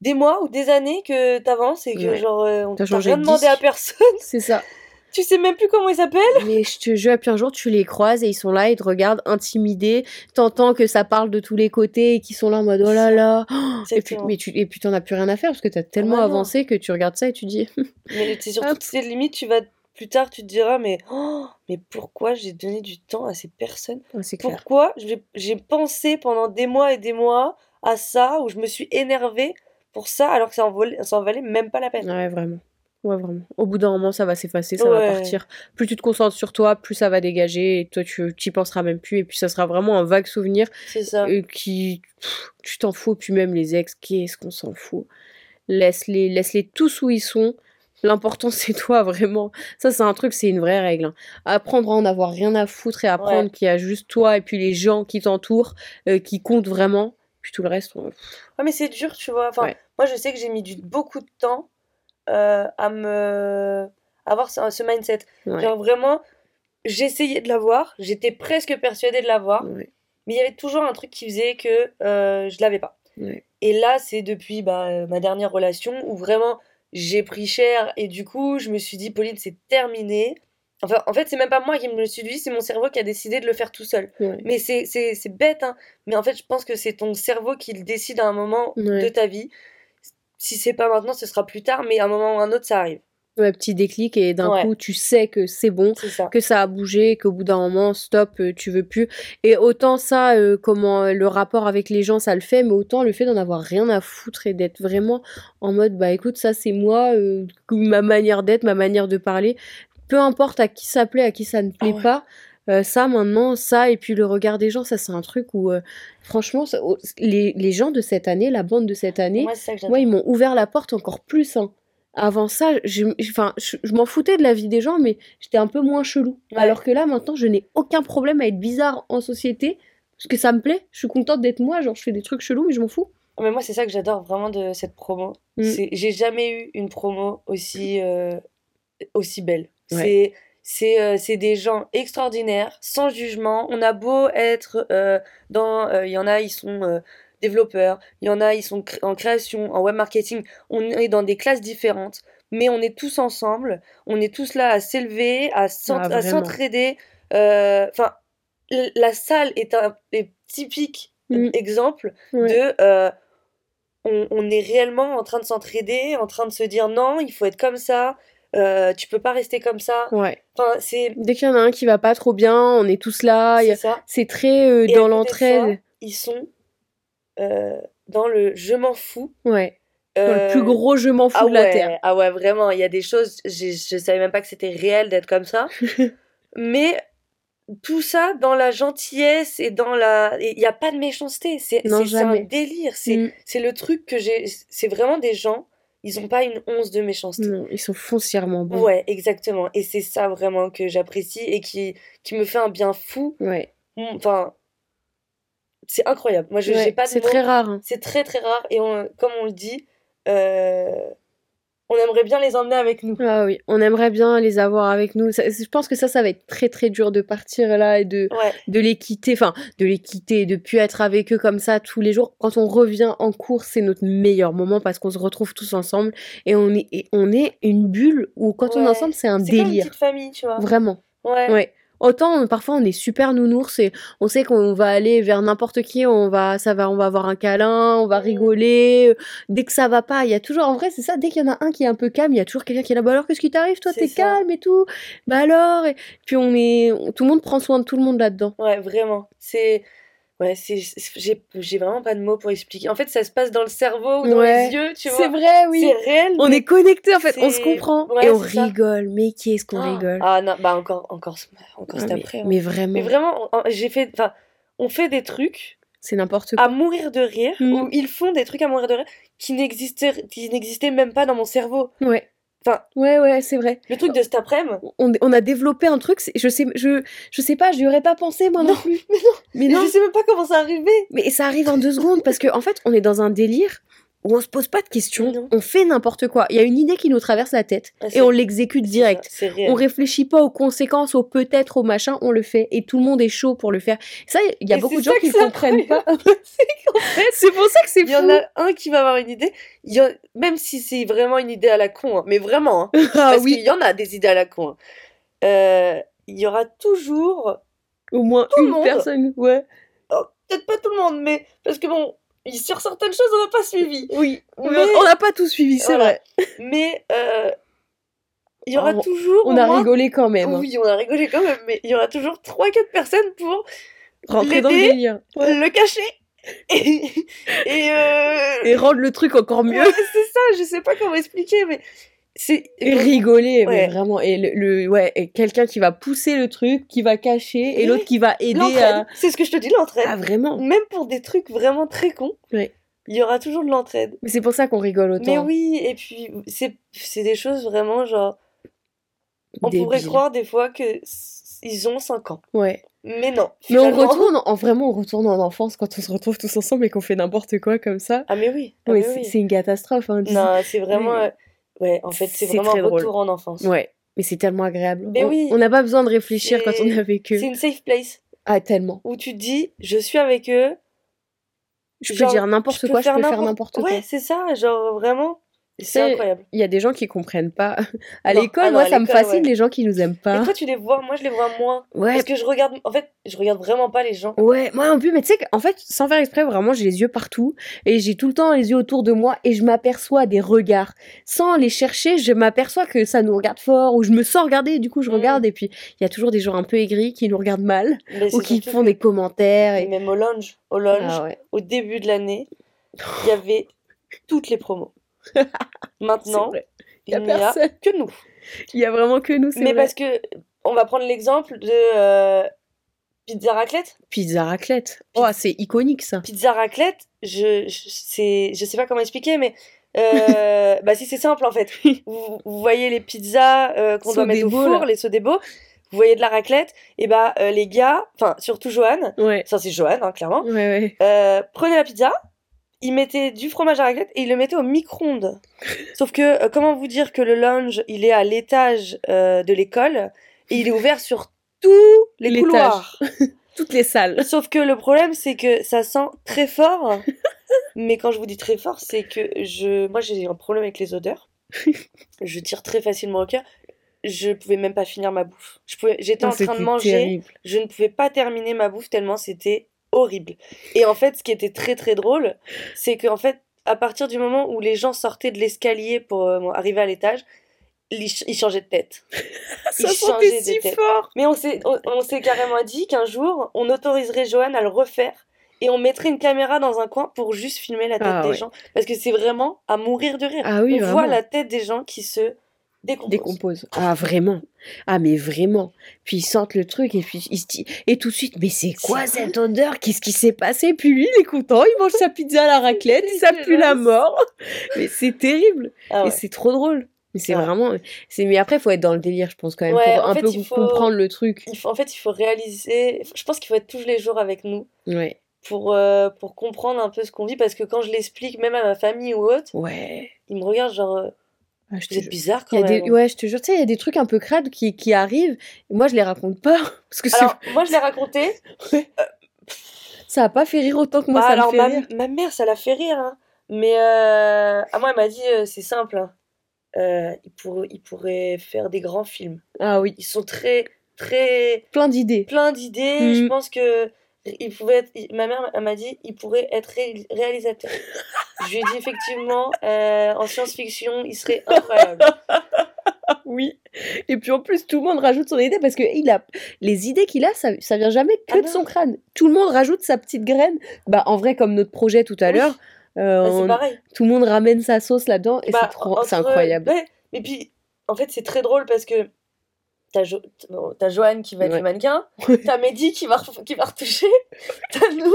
des mois ou des années que t'avances et que genre euh, on t'a rien de demandé à personne. C'est ça. Tu sais même plus comment il s'appelle. Mais je te jure, puis un jour, tu les croises et ils sont là, ils te regardent intimidés. T'entends que ça parle de tous les côtés et qu'ils sont là en mode oh là là. Et puis, mais tu, et puis t'en as plus rien à faire parce que t'as tellement avancé que tu regardes ça et tu dis Mais c'est surtout c'est limite, tu vas plus tard, tu te diras, mais, oh, mais pourquoi j'ai donné du temps à ces personnes? Pourquoi j'ai j'ai pensé pendant des mois et des mois à ça, où je me suis énervée pour ça, alors que ça en, valait, ça en valait même pas la peine. Ouais, vraiment. Ouais, vraiment. Au bout d'un moment, ça va s'effacer, ça va partir. Plus tu te concentres sur toi, plus ça va dégager et toi, tu t'y penseras même plus. Et puis, ça sera vraiment un vague souvenir C'est ça. euh, qui. pff, tu t'en fous. Puis même les ex, qu'est-ce qu'on s'en fout? Laisse-les laisse-les tous où ils sont. L'important, c'est toi, vraiment. Ça, c'est un truc, c'est une vraie règle. hein. Apprendre à en avoir rien à foutre et apprendre qu'il y a juste toi et puis les gens qui t'entourent euh, qui comptent vraiment. Puis tout le reste, on- Ouais, mais c'est dur, tu vois. Enfin, moi, je sais que j'ai mis du, beaucoup de temps euh, à me avoir ce, ce mindset. ouais. Genre vraiment, j'essayais de l'avoir, j'étais presque persuadée de l'avoir, Ouais. mais il y avait toujours un truc qui faisait que euh, je l'avais pas. Ouais. Et là, c'est depuis bah, euh, ma dernière relation où vraiment j'ai pris cher et du coup, je me suis dit, Pauline, c'est terminé. Enfin, en fait, c'est même pas moi qui me le suis dit, c'est mon cerveau qui a décidé de le faire tout seul. Ouais. Mais c'est, bête, hein. Mais en fait, je pense que c'est ton cerveau qui le décide à un moment Ouais. de ta vie. Si c'est pas maintenant, ce sera plus tard, mais à un moment ou à un autre, ça arrive. Ouais, petit déclic et d'un Ouais. coup, tu sais que c'est bon. Ça. que ça a bougé, qu'au bout d'un moment, stop, euh, tu veux plus. Et autant ça, euh, comment euh, le rapport avec les gens, ça le fait, mais autant le fait d'en avoir rien à foutre et d'être vraiment en mode, bah écoute, ça c'est moi, euh, ma manière d'être, ma manière de parler, peu importe à qui ça plaît, à qui ça ne plaît Ah ouais. pas. Euh, ça maintenant, ça, et puis le regard des gens, ça c'est un truc où, euh, franchement, ça- oh, les, les gens de cette année, la bande de cette année, Moi, ça que ils m'ont ouvert la porte encore plus. hein. Avant ça, je, enfin, je, je m'en foutais de la vie des gens, mais j'étais un peu moins chelou. Ouais. Alors que là, maintenant, je n'ai aucun problème à être bizarre en société, parce que ça me plaît. Je suis contente d'être moi, genre je fais des trucs chelous, mais je m'en fous. Mais moi, c'est ça que j'adore vraiment de cette promo. Mm. J'ai jamais eu une promo aussi, euh, aussi belle. Ouais. C'est, c'est, euh, des gens extraordinaires, sans jugement. On a beau être euh, dans. euh, Il y en a, ils sont euh, développeurs. Il y en a, ils sont en création, en web marketing. On est dans des classes différentes. Mais on est tous ensemble. On est tous là à s'élever, à, Ah, s'entraider. Enfin, la salle est un est typique Mm. exemple Ouais. de on, on est réellement en train de s'entraider, en train de se dire non, il faut être comme ça, euh, tu peux pas rester comme ça. Ouais. Enfin, c'est Dès qu'il y en a un qui va pas trop bien, on est tous là. y a- c'est ça. C'est très euh, dans l'entraide. ça, Ils sont euh, dans le je m'en fous. Ouais. Dans Euh, le plus gros je m'en fous ah de la Terre. Ah ouais, vraiment, il y a des choses, j'ai- je savais même pas que c'était réel d'être comme ça. Mais tout ça dans la gentillesse et dans la. Il n'y a pas de méchanceté, c'est Non, c'est- c'est un délire. C'est Mm. c'est le truc que j'ai. C'est vraiment des gens, ils ont pas une once de méchanceté. Non, ils sont foncièrement bons. Ouais, exactement. Et c'est ça vraiment que j'apprécie et qui, qui me fait un bien fou. Ouais. Enfin, c'est incroyable. Moi, je Ouais, j'ai pas de c'est très rare. hein. C'est très très rare et on- comme on le dit, euh, on aimerait bien les emmener avec nous. Ah oui, on aimerait bien les avoir avec nous. Ça- je pense que ça, ça va être très très dur de partir là et de, Ouais, de les quitter, enfin de les quitter, de plus être avec eux comme ça tous les jours. Quand on revient en cours, c'est notre meilleur moment parce qu'on se retrouve tous ensemble et on est, et on est une bulle où quand on est ensemble, c'est un c'est comme une délire. petite famille, tu vois. Vraiment. Ouais. Ouais. Autant parfois on est super nounours et on sait qu'on va aller vers n'importe qui, on va, ça va, on va avoir un câlin, on va Mm. rigoler. Dès que ça va pas, il y a toujours, en vrai, c'est ça, dès qu'il y en a un qui est un peu calme, il y a toujours quelqu'un qui est là, bah alors qu'est-ce qui t'arrive, toi, t'es calme et tout, bah alors, et puis on est, tout le monde prend soin de tout le monde là-dedans. Ouais, vraiment. C'est. Ouais, c'est. J'ai j'ai vraiment pas de mots pour expliquer. En fait, ça se passe dans le cerveau ou dans Ouais. les yeux, tu C'est vois. vrai, oui. C'est réel. On est connectés en fait, on se c'est- comprend ouais, et on c'est ça. rigole. Mais qu'est-ce qu'on Ah, rigole? Ah non, bah encore, encore, encore Ah, cet mais, après. hein. mais vraiment, Mais vraiment, j'ai fait. Enfin, on fait des trucs c'est n'importe quoi. à mourir de rire, Mm. ou ils font des trucs à mourir de rire qui n'existaient qui n'existaient même pas dans mon cerveau. Ouais. Enfin- ouais, ouais, c'est vrai. Le truc de cet après-midi, On, on a développé un truc, je sais, je, je sais pas, je n'y aurais pas pensé moi non, Non, plus. mais non, Mais non, je sais même pas comment ça arrivé. mais ça arrive en deux secondes parce qu'en en fait, on est dans un délire où on se pose pas de questions, Non. on fait n'importe quoi. Il y a une idée qui nous traverse la tête Ah, et on l'exécute direct. On réfléchit pas aux conséquences, aux peut-être, aux machin, on le fait et tout le monde est chaud pour le faire. Ça, il y a Et beaucoup de gens qui comprennent pas. c'est pour ça que c'est Il fou. y en a un qui va avoir une idée, il y même si c'est vraiment une idée à la con, hein, mais vraiment, hein, ah parce oui, qu'il y en a des idées à la con. hein. Euh, il y aura toujours, au moins une monde. personne. Ouais. oh, peut-être pas tout le monde, mais parce que bon, il- sur certaines choses on n'a pas suivi. Oui. Mais- On n'a pas tout suivi, c'est Voilà. vrai. Mais euh, il y aura Oh, toujours. On a moins- rigolé quand même. hein. Oui, on a rigolé quand même, mais il y aura toujours 3-4 personnes pour Rentrer dans le délire. Ouais. le cacher. Et, et, euh, Et rendre le truc encore mieux. ouais, c'est ça, je sais pas comment expliquer, mais c'est. Rigoler, mais vraiment. Et le, le- ouais, et quelqu'un qui va pousser le truc, qui va cacher, et l'autre qui va aider à. c'est ce que je te dis, l'entraide. Ah, vraiment. Même pour des trucs vraiment très cons, Ouais. il y aura toujours de l'entraide. Mais c'est pour ça qu'on rigole autant. Mais oui, et puis c'est c'est des choses vraiment genre. On Débile. pourrait croire des fois que ils ont 5 ans. Ouais. Mais non. Mais on finalement- retourne, en vraiment, on retourne en enfance quand on se retrouve tous ensemble et qu'on fait n'importe quoi comme ça. Ah, mais oui. ah, mais c'est oui. c'est une catastrophe. Hein, Non, c'est vraiment. Euh, Ouais, en fait, c'est vraiment un retour en enfance. Ouais. Mais c'est tellement agréable. Mais on oui. n'a pas besoin de réfléchir quand on est avec eux. C'est une safe place Ah, tellement. où tu te dis, je suis avec eux. Je peux dire n'importe quoi, je peux faire n'importe quoi. Ouais, c'est ça, genre vraiment. C'est incroyable. Il y a des gens qui comprennent pas. À l'école, Ah moi, à ça me fascine ouais. les gens qui nous aiment Et pas. toi, tu les vois, moi je les vois moins. Ouais, Parce que je regarde, en fait, je regarde vraiment pas les gens. Ouais, moi non plus, mais tu sais qu'en fait, sans faire exprès, vraiment, j'ai les yeux partout et j'ai tout le temps les yeux autour de moi et je m'aperçois des regards. Sans les chercher, je m'aperçois que ça nous regarde fort ou je me sens regarder et du coup je Mm. regarde et puis il y a toujours des gens un peu aigris qui nous regardent mal Mais ou qui font que- des commentaires et... Même au lounge, au lounge, Ah ouais. au début de l'année, il y avait toutes les promos. Maintenant, il a n'y a personne. que nous. Il y a vraiment que nous, Mais vrai. parce que, on va prendre l'exemple de euh, pizza raclette. Pizza raclette. Oh, c'est iconique ça. Pizza raclette, je, je, je sais pas comment expliquer, mais euh, bah si c'est simple en fait. Vous, vous voyez les pizzas euh, qu'on doit mettre au four, là. les sodebo, vous voyez de la raclette, et bah euh, les gars, enfin surtout Johan, Ouais. ça c'est Johan hein, clairement, Ouais, ouais. prenez la pizza, il mettait du fromage à raclette et il le mettait au micro-ondes. Sauf que, euh, comment vous dire que le lounge, il est à l'étage euh, de l'école et il est ouvert sur tous les L'étage. couloirs. Toutes les salles. Sauf que le problème, c'est que ça sent très fort. Mais quand je vous dis très fort, c'est que je, moi, j'ai un problème avec les odeurs. Je tire très facilement au cœur. Je pouvais même pas finir ma bouffe. Je pouvais, j'étais en train de c'était manger. terrible. Je ne pouvais pas terminer ma bouffe tellement c'était horrible. Et en fait, ce qui était très très drôle, c'est qu'en fait, à partir du moment où les gens sortaient de l'escalier pour euh, arriver à l'étage, ils, ch- ils changeaient de tête. Ça Il sentait changeait de si tête. fort. Mais on s'est, on, on s'est carrément dit qu'un jour, on autoriserait Johan à le refaire et on mettrait une caméra dans un coin pour juste filmer la tête Ah des ouais. gens. Parce que c'est vraiment à mourir de rire. Ah oui, on vraiment. voit la tête des gens qui se décompose. Ah vraiment. Ah mais vraiment. Puis ils sentent le truc et puis ils se disent et tout de suite mais c'est quoi cette odeur? Qu'est-ce qui s'est passé? Puis lui il est content, il mange sa pizza à la raclette, ça pue la mort. Mais c'est terrible Ah ouais. et c'est trop drôle. Mais c'est Ouais. vraiment c'est mais après faut être dans le délire je pense quand même Ouais, pour un fait, peu faut- comprendre le truc. Il faut- en fait, il faut réaliser. Je pense qu'il faut être tous les jours avec nous Ouais. pour, euh, pour comprendre un peu ce qu'on vit. Parce que quand je l'explique, même à ma famille ou autre, Ouais. ils me regardent genre, euh, Ah, jure. bizarre quand y a même. des... Ouais, je te jure, tu sais, il y a des trucs un peu crades qui, qui arrivent. Et moi, je les raconte pas. Parce que c'est- Alors, moi, je l'ai raconté. ça a pas fait rire autant que moi, Bah, ça alors, fait ma, rire. ma mère, ça l'a fait rire. hein. Mais euh, à moi, elle m'a dit euh, c'est simple. hein. Euh, ils, pourraient, ils pourraient faire des grands films. Ah oui. Ils sont très. très Plein d'idées. plein d'idées. Je Mhm. pense que il pouvait être, il- ma mère m'a dit il pourrait être ré- réalisateur. Je lui ai dit effectivement euh, en science-fiction il serait incroyable. Oui. Et puis en plus, tout le monde rajoute son idée parce que il a les idées qu'il a, ça, ça vient jamais que Ah de non. son crâne. Tout le monde rajoute sa petite graine. Bah en vrai, comme notre projet tout à Oui. l'heure, euh, Bah, c'est on- pareil. tout le monde ramène sa sauce là-dedans et Bah, c'est trop, c'est entre- incroyable. ouais, et puis, en fait, c'est très drôle parce que t'as jo Joanne qui va être Ouais. le mannequin, t'as Mehdi qui va, qui va retoucher, t'as nous.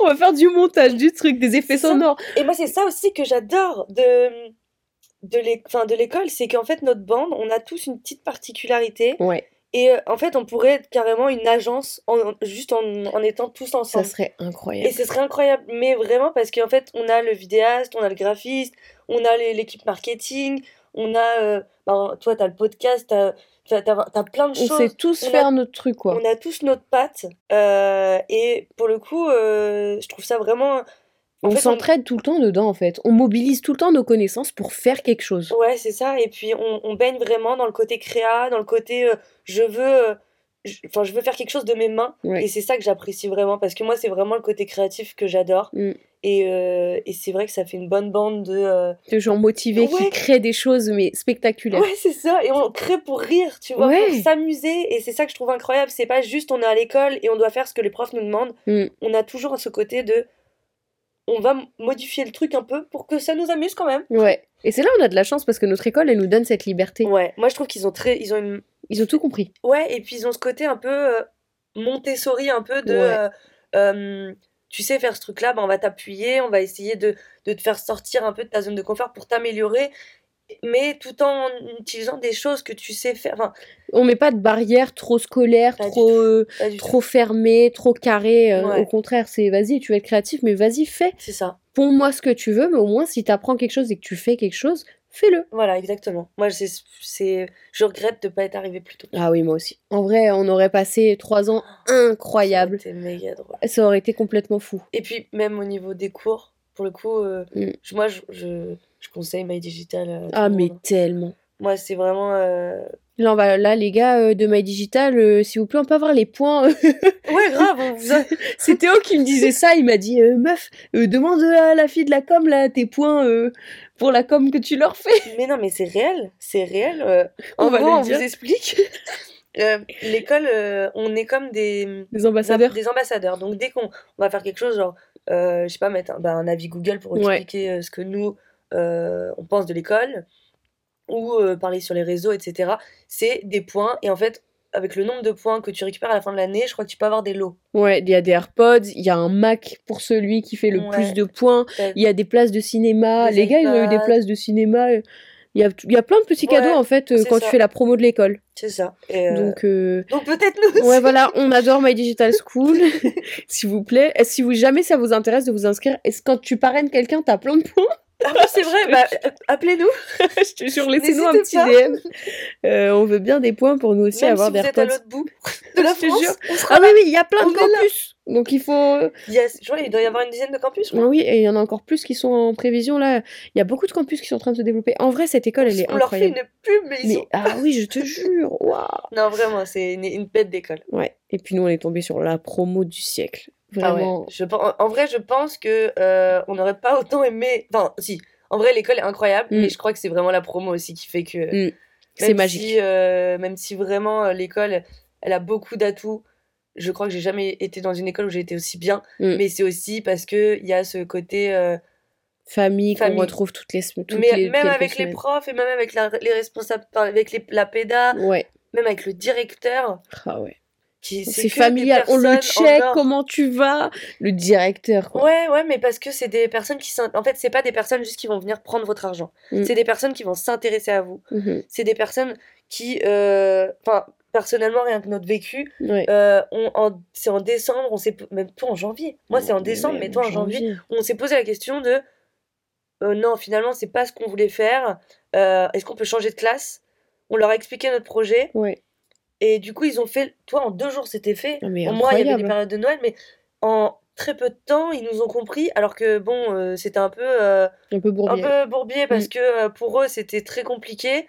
On va faire du montage, du truc, des effets ça. sonores. Et moi, c'est ça aussi que j'adore de, de l'école, c'est qu'en fait, notre bande, on a tous une petite particularité. Ouais, Et euh, en fait, on pourrait être carrément une agence en, juste en, en étant tous ça ensemble. serait incroyable. Et ce serait incroyable, mais vraiment parce qu'en fait, on a le vidéaste, on a le graphiste, on a l'équipe marketing, on a. euh, ben, toi, t'as le podcast, t'as t'as- t'as plein de On choses. sait tous on a- faire notre truc quoi. On a tous notre patte. euh, et pour le coup, euh, je trouve ça vraiment. en On s'entraide tout le temps dedans en fait. On mobilise tout le temps nos connaissances pour faire quelque chose. Ouais, c'est ça. Et puis, on, on baigne vraiment dans le côté créa, dans le côté euh, je veux. je- Enfin, je veux faire quelque chose de mes mains. Ouais. Et c'est ça que j'apprécie vraiment. Parce que moi, c'est vraiment le côté créatif que j'adore. Mm. Et, euh, et c'est vrai que ça fait une bonne bande de. euh, De gens motivés qui créent des choses mais spectaculaires. Ouais, c'est ça. Et on crée pour rire, tu vois, Ouais. pour s'amuser. Et c'est ça que je trouve incroyable. C'est pas juste on est à l'école et on doit faire ce que les profs nous demandent. Mm. On a toujours ce côté de. On va modifier le truc un peu pour que ça nous amuse quand même. Ouais. Et c'est là où on a de la chance parce que notre école, elle nous donne cette liberté. Ouais, moi je trouve qu'ils ont très. Ils ont une. Ils ont tout compris. Ouais, et puis ils ont ce côté un peu euh, Montessori, un peu de. Ouais. euh, tu sais faire ce truc-là, ben on va t'appuyer, on va essayer de, de te faire sortir un peu de ta zone de confort pour t'améliorer, mais tout en utilisant des choses que tu sais faire. Enfin, On met pas de barrière trop scolaire, Pas trop, euh, trop fermée, trop carrée. euh, Ouais. Au contraire, c'est vas-y, tu veux être créatif, mais vas-y, fais. C'est ça. Ponds-moi ce que tu veux, mais au moins, si tu apprends quelque chose et que tu fais quelque chose, fais-le. Voilà, exactement. Moi, c'est, c'est, je regrette de pas être arrivée plus tôt. Ah oui, moi aussi. En vrai, on aurait passé trois ans incroyables. C'était méga drôle. Ça aurait été complètement fou. Et puis, même au niveau des cours, pour le coup, euh, Mm. moi, je, je, je conseille My Digital. tout Ah, mais tellement. Moi, c'est vraiment. euh, Là, on va- là, les gars euh, de My Digital, euh, s'il vous plaît, on peut avoir les points. Ouais, grave, a- C'est Théo qui me disait ça. Il m'a dit, euh, meuf, demande à la fille de la com là tes points pour la com que tu leur fais. Mais non, mais c'est réel, c'est réel. En On va gros, le on dire. vous explique. L'école, on est comme des, Les ambassadeurs. des ambassadeurs. Donc, dès qu'on on va faire quelque chose, genre, je sais pas, mettre un, bah, un avis Google pour expliquer ce que nous, on pense de l'école, ou euh, parler sur les réseaux, etc., c'est des points. Et en fait, avec le nombre de points que tu récupères à la fin de l'année, je crois que tu peux avoir des lots. Ouais, il y a des AirPods, il y a un Mac pour celui qui fait le Ouais. plus de points, il y a des places de cinéma. Des les gars, ils ont eu des places de cinéma. euh, Il y a, il y a plein de petits Ouais, cadeaux en fait euh, quand ça. tu fais la promo de l'école. C'est ça. Et, euh, Donc, euh, donc peut-être nous ouais, aussi. voilà, on adore My Digital School. S'il vous plaît, si vous jamais ça vous intéresse de vous inscrire, est-ce quand tu parraines quelqu'un, t'as plein de points? Ah oui, c'est vrai, bah, appelez-nous. Je te jure, laissez-nous un petit N'hésitez DM. Euh, on veut bien des points pour nous aussi Même avoir si des vous êtes à l'autre bout de la Je te France. jure. on Ah oui, oui, il y a plein On de campus. Donc il faut. Yes. Je vois, il doit y avoir une dizaine de campus. crois. Oui, et il y en a encore plus qui sont en prévision là. Il y a beaucoup de campus qui sont en train de se développer. En vrai, cette école, elle est on leur fait une pub, mais ils Mais sont... ah oui, je te jure. Waouh. Non, vraiment, c'est une, une bête d'école. Ouais. Et puis nous, on est tombé sur la promo du siècle. Ah ouais. Vraiment. Je, en vrai, je pense que euh, on n'aurait pas autant aimé... Enfin, si. En vrai, l'école est incroyable, Mm. mais je crois que c'est vraiment la promo aussi qui fait que... Mm. C'est magique. Si, euh, même si vraiment euh, l'école, elle a beaucoup d'atouts. Je crois que j'ai jamais été dans une école où j'ai été aussi bien, Mm. mais c'est aussi parce que il y a ce côté... euh, Famille qu'on Famille. retrouve toutes les semaines. mais les, même avec les profs et même avec la- les responsables, avec les, la PEDA, Ouais. même avec le directeur, Ah ouais. C'est familial. On le check. Comment tu vas? Le directeur. Quoi. Ouais, ouais, mais parce que c'est des personnes qui En fait, c'est pas des personnes juste qui vont venir prendre votre argent. Mm. C'est des personnes qui vont s'intéresser à vous. Mhm. C'est des personnes qui. euh, Enfin, personnellement, rien que notre vécu, euh, on, en- c'est en décembre, on s'est. Même toi en janvier. Moi, c'est en décembre, mais toi en janvier. On s'est posé la question de. euh, non, finalement, c'est pas ce qu'on voulait faire. Euh, Est-ce qu'on peut changer de classe? On leur a expliqué notre projet. Et du coup, ils ont fait. Toi, en deux jours, c'était fait. Ah, mais Bon, moi, il y avait des périodes de Noël, mais en très peu de temps, ils nous ont compris. Alors que, bon, c'était un peu, Un peu un bourbier. peu bourbier parce Mm. que pour eux, c'était très compliqué.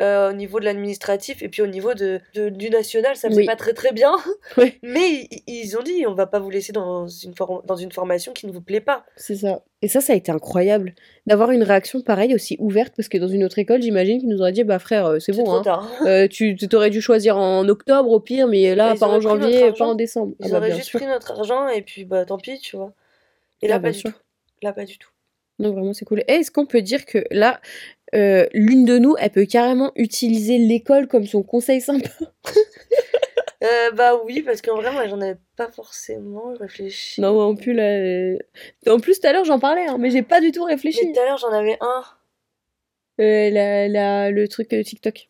Euh, au niveau de l'administratif et puis au niveau de, de- du national, ça me Oui. fait pas très très bien. Mais ils ont dit, on va pas vous laisser dans une, dans une formation qui ne vous plaît pas. C'est ça. Et ça, ça a été incroyable d'avoir une réaction pareille aussi ouverte parce que dans une autre école, j'imagine qu'ils nous auraient dit bah frère, euh, c'est bon, trop hein. tard. Euh, tu t'aurais dû choisir en octobre au pire, mais là, Bah, pas en janvier, pas en décembre. Ah Ils bah, auraient juste sûr. pris notre argent et puis bah tant pis, tu vois. Et là, Ah, pas du sûr. tout. Là, pas du tout. Non, vraiment, c'est cool. Est-ce qu'on peut dire que là, euh, l'une de nous, elle peut carrément utiliser l'école comme son conseil sympa? Euh, bah oui, parce qu'en vrai, moi, j'en avais pas forcément réfléchi. Non, en plus, là. euh, En plus, tout à l'heure, j'en parlais, hein, mais j'ai pas du tout Mais réfléchi. tout à l'heure, j'en avais un. Euh, la, la- le truc euh, TikTok.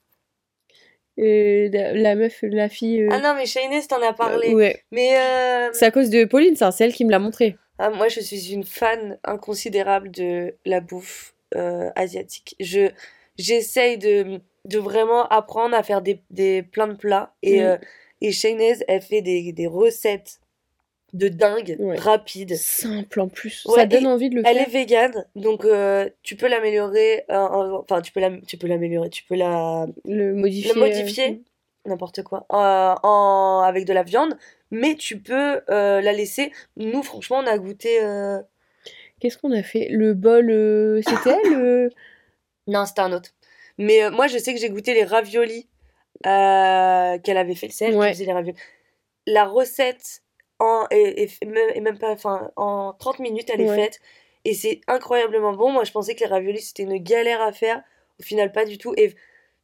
Euh, la, la meuf, la fille. euh, Ah non, mais Shayness t'en a parlé. ouais. Mais euh, C'est à cause de Pauline, ça, c'est elle qui me l'a montré. Ah, moi, je suis une fan inconsidérable de la bouffe euh, asiatique. Je j'essaye de, de vraiment apprendre à faire des, des plein de plats. Et, Mm. euh, et elle fait des, des recettes de dingue, Ouais. rapides. Simple en plus. Ouais, ça donne envie de le Elle faire. est végane, donc euh, tu peux l'améliorer. en- enfin, tu peux la- tu peux l'améliorer, tu peux la Le modifier. le modifier, n'importe quoi, en, avec de la viande, mais tu peux euh, la laisser. Nous, franchement, on a goûté. euh, Qu'est-ce qu'on a fait? Le bol, euh, c'était elle Non, c'était un autre. Mais moi, je sais que j'ai goûté les raviolis qu'elle avait fait. C'est elle Ouais. qui faisait les raviolis. La recette en, même- pas, enfin, en 30 minutes, elle est faite. Et c'est incroyablement bon. Moi, je pensais que les raviolis, c'était une galère à faire. Au final, pas du tout. Et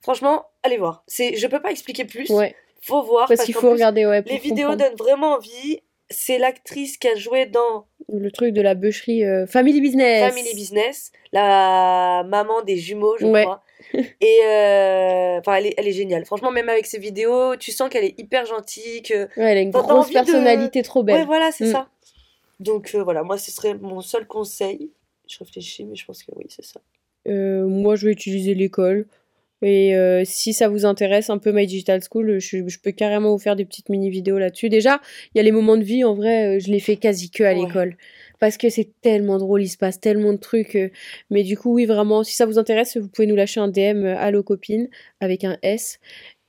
franchement, allez voir. C'est, je peux pas expliquer plus. Ouais, Faut voir. parce parce qu'il faut plus, regarder, ouais. Les vidéos comprendre. donnent vraiment envie. C'est l'actrice qui a joué dans Le truc de la bûcherie euh, Family Business. Family Business, la maman des jumeaux, je Ouais. crois. Et euh, enfin, elle est, elle est géniale. Franchement, même avec ses vidéos, tu sens qu'elle est hyper gentille. Que... Ouais, elle a une grosse de- personnalité trop belle. Ouais, voilà, c'est Mm. ça. Donc euh, voilà, moi, ce serait mon seul conseil. Je réfléchis, mais je pense que oui, c'est ça. Euh, moi, je vais utiliser l'école. Et euh, si ça vous intéresse un peu My Digital School, je, je peux carrément vous faire des petites mini-vidéos là-dessus. Déjà, il y a les moments de vie, en vrai, euh, je les fais quasi que à Ouais. l'école. Parce que c'est tellement drôle, il se passe tellement de trucs. euh, mais du coup, oui, vraiment, si ça vous intéresse, vous pouvez nous lâcher un DM Allo Copine avec un S.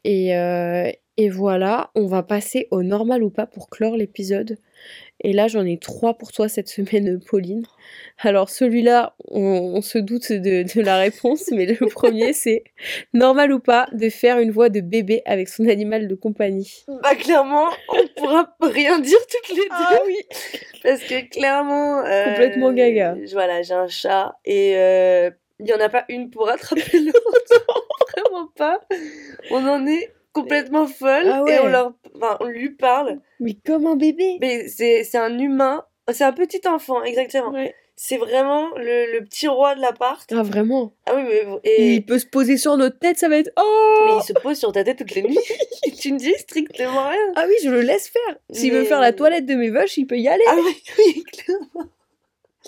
Et, euh, et voilà, on va passer au normal ou pas pour clore l'épisode. Et là, j'en ai trois pour toi cette semaine, Pauline. Alors, celui-là, on, on se doute de, de la réponse, mais le premier, c'est normal ou pas de faire une voix de bébé avec son animal de compagnie? Bah, clairement, on pourra rien dire toutes les deux. Ah oui Parce que clairement. euh, Complètement gaga. Voilà, j'ai un chat et euh, il y en a pas une pour attraper l'autre. Vraiment pas. On en est complètement folle Ah ouais. et on, leur, enfin, on lui parle. Mais comme un bébé Mais c'est c'est un humain, c'est un petit enfant, exactement. Ouais. C'est vraiment le, le petit roi de l'appart. Ah, vraiment Ah oui, mais. Et, Il peut se poser sur notre tête, ça va être... mais Oh il se pose sur ta tête toutes les nuits. tu ne dis strictement rien. Ah oui, je le laisse faire S'il veut Mais- faire la toilette de mes vaches, il peut y aller Ah oui, oui, clairement.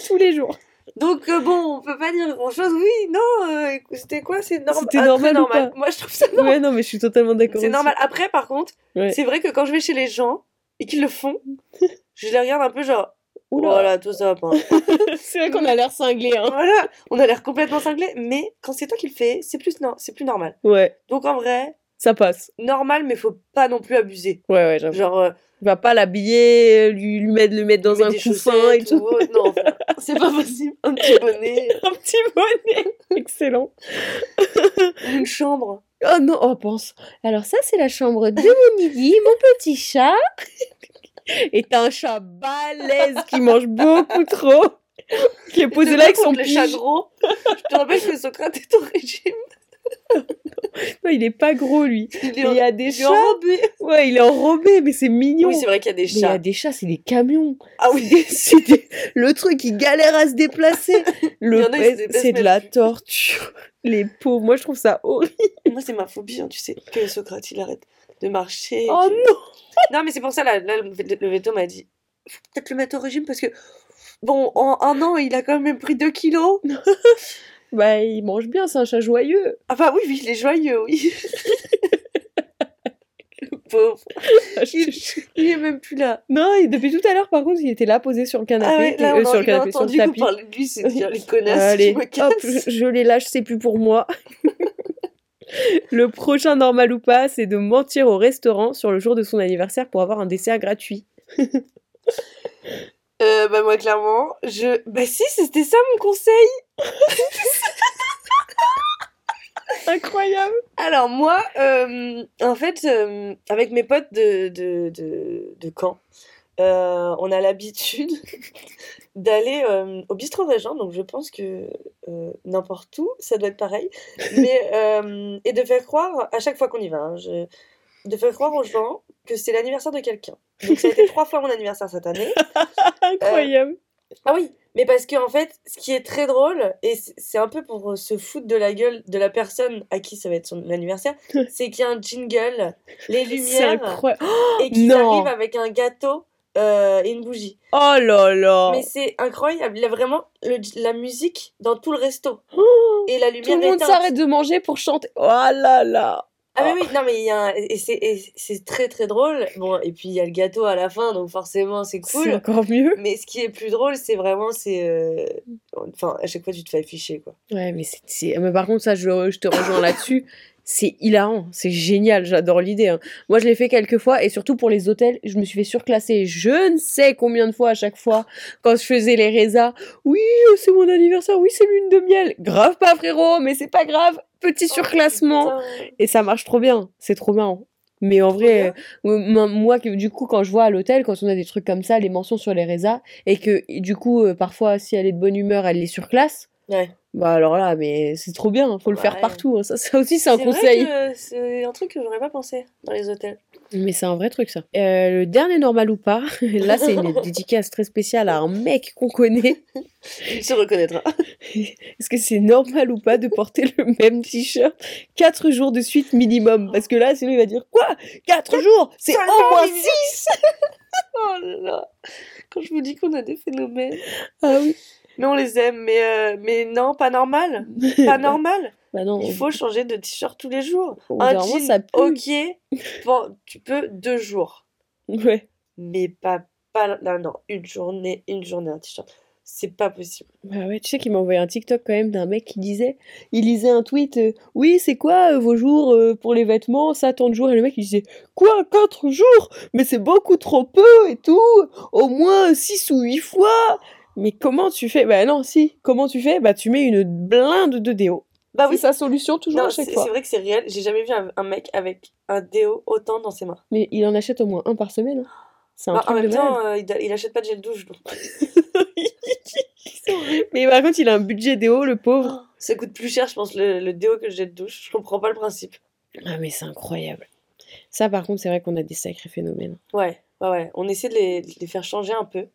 tous les jours. Donc euh, bon, on peut pas dire grand chose. Oui, non, euh, c'était quoi C'est norm- C'était ah, normal normal. Moi, je trouve ça normal. Ouais, non, mais je suis totalement d'accord. C'est normal. Après, par contre, Ouais. c'est vrai que quand je vais chez les gens et qu'ils le font, je les regarde un peu genre, Oula. voilà, tout ça. C'est vrai qu'on a l'air cinglé, hein. voilà, on a l'air complètement cinglé, mais quand c'est toi qui le fais, c'est plus, non, c'est plus normal. Ouais, Donc en vrai, ça passe. normal, mais faut pas non plus abuser. Ouais, ouais, j'avoue. Genre, euh, va pas l'habiller, lui, lui mettre, le mettre dans un coussin et tout. Non, c'est pas possible. Un petit bonnet, Un petit bonnet. Excellent. une chambre. Oh non, oh pense. Alors ça, c'est la chambre de mon Iggy, mon petit chat. Et t'as un chat balèze qui mange beaucoup trop. Qui est posé là avec son chats pige. gros. Je te rappelle que Socrate est au régime. Non, il est pas gros, lui. Il est, il y a des il chats. enrobé. Ouais, il est enrobé, mais c'est mignon. Oui, c'est vrai qu'il y a des Mais il y a chats. des chats, c'est des camions. Ah oui, C'est des- Le truc, il galère à se déplacer. Le c'est de la torture. Les pauvres, moi je trouve ça horrible. moi c'est ma phobie, hein, tu sais, que Socrate il arrête de marcher. Oh que- non Non, mais c'est pour ça, là, là, le veto m'a dit, faut peut-être le mettre au régime parce que, bon, en un an, il a quand même pris 2 kilos. Bah, il mange bien, c'est un chat joyeux. Ah bah oui, oui, il est joyeux, oui. le pauvre. Il, il est même plus là. Non, et depuis tout à l'heure, par contre, il était là posé sur le canapé. Ah ouais, là, euh, on sur le canapé, sur le entendu tapis. parlait de lui, c'est dire les connasses Allez, qui me cassent. je les lâche, c'est plus pour moi. Le prochain normal ou pas, c'est de mentir au restaurant sur le jour de son anniversaire pour avoir un dessert gratuit. Euh, bah moi clairement, je... Bah si, c'était ça mon conseil Incroyable Alors moi, euh, en fait, euh, avec mes potes de, de, de, de Caen, euh, on a l'habitude d'aller au bistrot régent, donc je pense que n'importe où, ça doit être pareil, mais, et de faire croire, à chaque fois qu'on y va, hein, je- de faire croire aux gens que c'est l'anniversaire de quelqu'un. Donc ça a été trois fois mon anniversaire cette année. Incroyable Ah oui, mais parce que en fait, ce qui est très drôle, et c'est un peu pour euh, se foutre de la gueule de la personne à qui ça va être son anniversaire, c'est qu'il y a un jingle, les lumières, incroyable et qu'ils non. arrivent avec un gâteau euh, et une bougie. Oh là là Mais c'est incroyable, il y a vraiment le- la musique dans tout le resto. Oh, Et la Tout lumière le monde s'arrête de manger pour chanter. Oh là là Ah mais oui, non mais il y a un- et c'est c'est très très drôle. Bon, et puis il y a le gâteau à la fin, donc forcément c'est C'est cool. encore mieux. Mais ce qui est plus drôle, c'est vraiment, c'est... euh, Enfin, à chaque fois, tu te fais afficher, quoi. Ouais, mais c'est, c'est- mais par contre, ça, je, je te rejoins là-dessus. C'est hilarant, c'est génial, j'adore l'idée. hein. Moi, je l'ai fait quelques fois et surtout pour les hôtels, je me suis fait surclasser je ne sais combien de fois à chaque fois quand je faisais les résas. Oui, c'est mon anniversaire, oui, c'est lune de miel. Grave pas, frérot, mais c'est pas grave. Petit surclassement. Putain. Et ça marche trop bien, c'est trop marrant. Mais en vrai, euh, moi, du coup, quand je vois à l'hôtel, quand on a des trucs comme ça, les mentions sur les résas, et que du coup, euh, parfois, si elle est de bonne humeur, elle les surclasse, Ouais. Bah alors là, mais c'est trop bien, faut le faire Ouais. partout. hein. Ça, ça aussi, c'est un conseil. C'est un truc que j'aurais pas pensé dans les hôtels. Mais c'est un vrai truc, ça. Euh, le dernier normal ou pas, là, c'est une dédicace très spéciale à un mec qu'on connaît. Il se reconnaîtra. Est-ce que c'est normal ou pas de porter le même t-shirt 4 jours de suite minimum? Parce que là, sinon, il va dire Quoi? 4 jours? C'est au moins minimum. 6 Oh là là. Quand je vous dis qu'on a des phénomènes. Ah oui. Mais on les aime, mais, euh, mais non, pas normal. Pas normal. Bah non, Il faut changer de t-shirt tous les jours. Un jean, ça pue. ok, bon, tu peux deux jours. Ouais. Mais pas, pas, non, non, une journée, une journée, un t-shirt. C'est pas possible. Bah ouais, tu sais qu'il m'a envoyé un TikTok quand même d'un mec qui disait, il lisait un tweet, euh, oui, c'est quoi euh, vos jours euh, pour les vêtements, ça tant de jours, et le mec il disait, quoi, 4 jours? Mais c'est beaucoup trop peu et tout, au moins 6 ou 8 fois Mais comment tu fais? Bah non, si, comment tu fais? Bah tu mets une blinde de déo. Bah C'est oui, sa solution toujours non, à c'est chaque c'est fois. vrai que c'est réel. J'ai jamais vu un, un mec avec un déo autant dans ses mains. Mais il en achète au moins un par semaine. hein. C'est un Bah, en truc de même malade. temps, euh, il, il achète pas de gel douche. donc. Mais par contre, il a un budget déo, le pauvre. Oh, ça coûte plus cher, je pense, le, le déo que le gel douche. Je comprends pas le principe. Ah mais c'est incroyable. Ça par contre, c'est vrai qu'on a des sacrés phénomènes. Ouais, ouais, ouais. On essaie de les, de les faire changer un peu.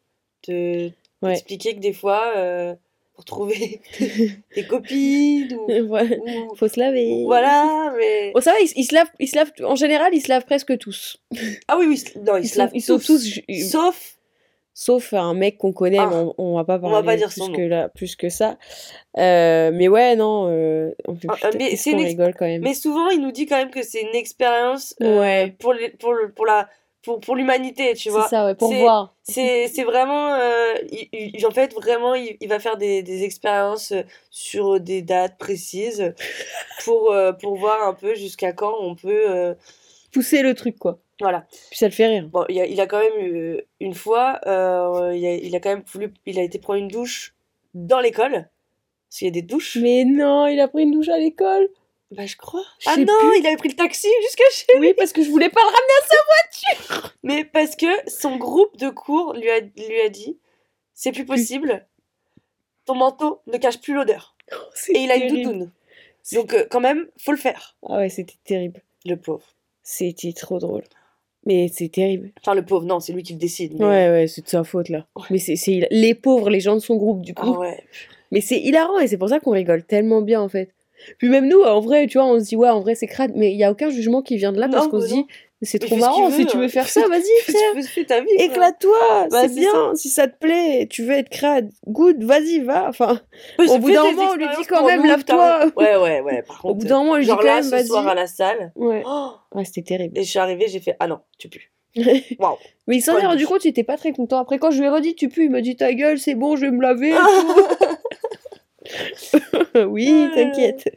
De Ouais. expliquer que des fois, euh, pour trouver des copines ou, Voilà. ou- Faut se laver. voilà, mais Bon, ça va, ils, ils se lavent, ils se lavent, en général, ils se lavent presque tous. ah oui, oui, non, ils, Ils se sont, lavent ils sont tous. tous, ju- Sauf, sauf un mec qu'on connaît, Ah. mais on, on va pas On parler va pas dire plus que là, plus que ça. Euh, mais ouais, non, euh, on peut Ah, putain, mais ex- rigole quand même. mais souvent il nous dit quand même que c'est une expérience euh, Ouais. pour les, pour le, pour la, pour, pour l'humanité, tu vois. C'est ça, ouais, pour voir. C'est vraiment. euh, il, il- en fait, vraiment, il, il va faire des, des expériences euh, sur des dates précises pour, euh, pour voir un peu jusqu'à quand on peut. euh, Pousser le truc, quoi. voilà. Puis ça le fait rire. Bon, il a, il a quand même eu une fois, euh, il, a, il a quand même voulu. Il a été prendre une douche dans l'école. Parce qu'il y a des douches. Mais non, il a pris une douche à l'école. Bah, je crois. Je Ah non, plus. il avait pris le taxi jusqu'à chez Oui, parce que je voulais pas le ramener. Mais parce que son groupe de cours lui a, lui a dit c'est plus possible, ton manteau ne cache plus l'odeur. C'est Et il a une terrible. doudoune. Donc, euh, quand même, faut le faire. Ah ouais, c'était terrible. Le pauvre. C'était trop drôle. Mais c'est terrible. Enfin, le pauvre, non, c'est lui qui le décide. mais- Ouais, ouais, c'est de sa faute là. Ouais. Mais c'est les pauvres, les gens de son groupe du Ah coup. ouais. Mais c'est hilarant et c'est pour ça qu'on rigole tellement bien en fait. Puis même nous, en vrai, tu vois, on se dit ouais, en vrai c'est crade, mais il y a aucun jugement qui vient de là parce qu'on se dit c'est trop marrant qu'il si veut, tu veux faire ça, vas-y frère. Éclate-toi, Bah, c'est bien, si ça te plaît, tu veux être crade, good, vas-y, va. Enfin, au bout d'un moment, on lui dit quand même, lave-toi. Ouais, ouais, ouais. Par au contre, bout d'un moment, on lui dit quand même, ce soir à vas-y. la salle, Ouais, ouais c'était terrible. et je suis arrivée, j'ai fait ah non, tu pues. Waouh. Mais il s'en est rendu compte, il était pas très content. Après, quand je lui ai redit, tu pues, il m'a dit ta gueule, c'est bon, je vais me laver. oui, t'inquiète.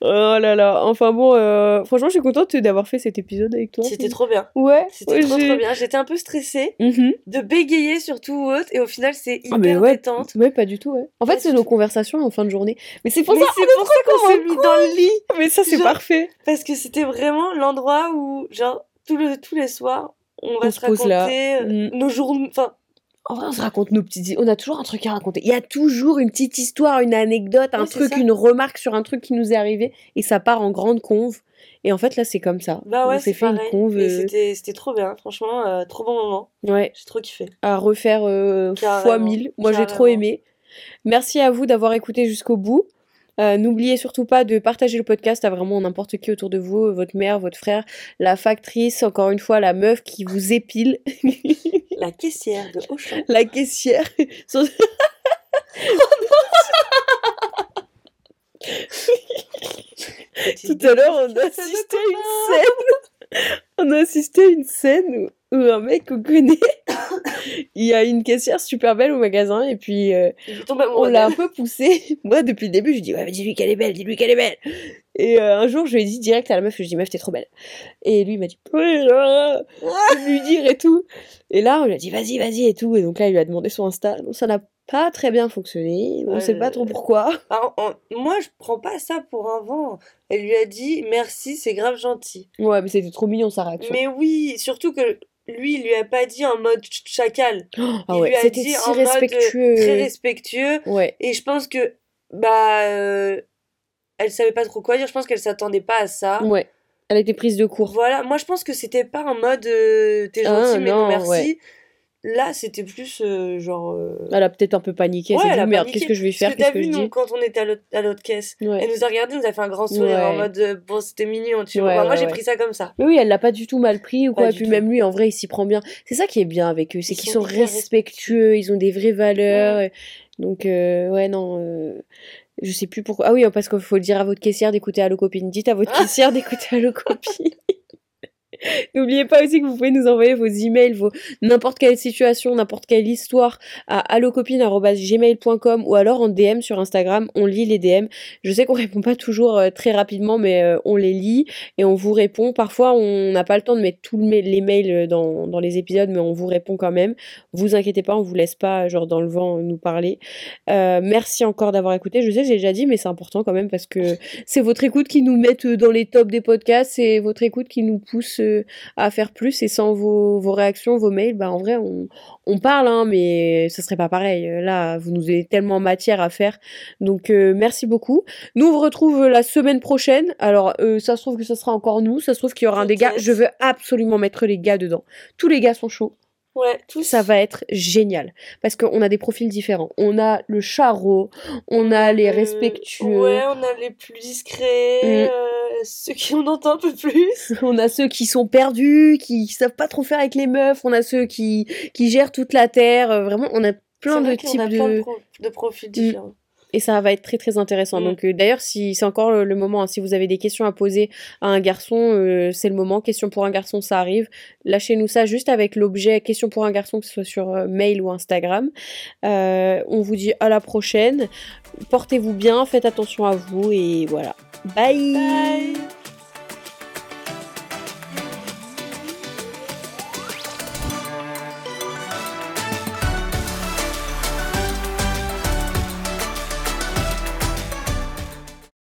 Oh là là. Enfin bon, euh, franchement, je suis contente d'avoir fait cet épisode avec toi. C'était trop bien. Ouais. C'était ouais, trop trop bien. J'étais un peu stressée Mhm. de bégayer surtout ou autre et au final c'est hyper Ah, mais ouais, détente. ouais, pas du tout, ouais. En fait, c'est nos conversations en fin de journée. Mais c'est pour Mais ça, c'est pour ça qu'on s'est mis dans le lit mais ça, c'est parfait. parce que c'était vraiment l'endroit où genre tous le, tous les soirs on va On se se pose là. raconter euh, Mm. nos journées. Enfin, En vrai, on se raconte nos petites... On a toujours un truc à raconter. Il y a toujours une petite histoire, une anecdote, un truc, une remarque sur un truc qui nous est arrivé. Et ça part en grande conve. Et en fait, là, c'est comme ça. bah ouais, on s'est c'est fait une conve euh, c'était c'était trop bien. Franchement, euh, trop bon moment. ouais, J'ai trop kiffé. à refaire euh, fois 1000. Moi, j'ai trop aimé. Merci à vous d'avoir écouté jusqu'au bout. Euh, N'oubliez surtout pas de partager le podcast à vraiment n'importe qui autour de vous, votre mère, votre frère, la factrice, encore une fois, la meuf qui vous épile, La caissière de Auchan. la caissière. Sur- Tout à l'heure, on a assisté à une scène. On a assisté à une scène où un mec qu'on connaît, il y a une caissière super belle au magasin et puis euh, on l'a un peu poussée. Moi, depuis le début, je lui dis ouais, mais dis-lui qu'elle est belle, dis-lui qu'elle est belle. Et euh, un jour, je lui ai dit direct à la meuf, je lui ai dit meuf, t'es trop belle. Et lui, il m'a dit oui, euh, je lui dire et tout. Et là, on lui a dit vas-y, vas-y et tout. Et donc là, il lui a demandé son Insta. Donc ça n'a pas très bien fonctionné. On sait pas trop pourquoi. Alors, en- moi, je prends pas ça pour un vent. Elle lui a dit merci, c'est grave gentil. Ouais, mais c'était trop mignon sa réaction. Mais oui, surtout que lui, il lui a pas dit en mode ch- chacal. Ah il ouais, lui a dit si en mode, euh. Très respectueux. Ouais. Et je pense que, bah, euh, elle savait pas trop quoi dire. Je pense qu'elle s'attendait pas à ça. Ouais. Elle a été prise de court. Voilà, moi je pense que c'était pas en mode euh, t'es gentil, Ah, mais non non, merci. ouais. Là, c'était plus euh, genre. euh, Elle a peut-être un peu paniqué. Ouais, elle a merde, qu'est-ce que je vais Parce faire que Qu'est-ce t'as que vu, je nous, dis quand on était à l'autre caisse, Ouais. elle nous a regardé, nous a fait un grand sourire en mode euh, bon, c'était mignon, tu vois. Moi j'ai pris ça comme ça. Mais oui, elle l'a pas du tout mal pris ou Pas quoi. Et puis tout. même lui, en vrai, il s'y prend bien. C'est ça qui est bien avec eux, c'est Ils qu'ils sont respectueux, ils ont des vraies valeurs. et- Donc, euh, ouais, non. Je sais plus pourquoi. Ah oui, parce qu'il faut le dire à votre caissière d'écouter Allo Copine. Dites à votre caissière d'écouter Allo Copine. N'oubliez pas aussi que vous pouvez nous envoyer vos emails, vos n'importe quelle situation, n'importe quelle histoire à allocopine@gmail.com ou alors en DM sur Instagram. On lit les DM. Je sais qu'on répond pas toujours euh, très rapidement, mais euh, on les lit et on vous répond. Parfois, on n'a pas le temps de mettre tous les mails euh, dans, dans les épisodes, mais on vous répond quand même. Vous inquiétez pas, on vous laisse pas genre dans le vent nous parler. Euh, merci encore d'avoir écouté. Je sais, j'ai déjà dit, mais c'est important quand même parce que c'est votre écoute qui nous met dans les tops des podcasts, c'est votre écoute qui nous pousse euh, à faire plus. Et sans vos, vos réactions, vos mails, bah en vrai, on, on parle, hein, mais ce serait pas pareil. Là, vous nous avez tellement matière à faire. Donc, euh, merci beaucoup. Nous, on vous retrouve la semaine prochaine. Alors, euh, ça se trouve que ce sera encore nous. Ça se trouve qu'il y aura un des gars. Je veux absolument mettre les gars dedans. Tous les gars sont chauds. Ouais, tous. Ça va être génial. Parce qu'on a des profils différents. On a le charreau, on a les Euh, respectueux, Ouais, on a les plus discrets, Mm. euh, ceux qui on entend un peu plus. on a ceux qui sont perdus, qui savent pas trop faire avec les meufs, on a ceux qui, qui gèrent toute la terre. Euh, Vraiment, on a plein de types a de... plein de, pro- de profils différents. Et ça va être très très intéressant. Mm. Donc euh, d'ailleurs, si c'est encore le, le moment, hein, si vous avez des questions à poser à un garçon, euh, c'est le moment. Question pour un garçon, ça arrive. Lâchez-nous ça juste avec l'objet question pour un garçon, que ce soit sur euh, mail ou Instagram. On vous dit à la prochaine. Portez-vous bien, faites attention à vous et voilà. Bye. Bye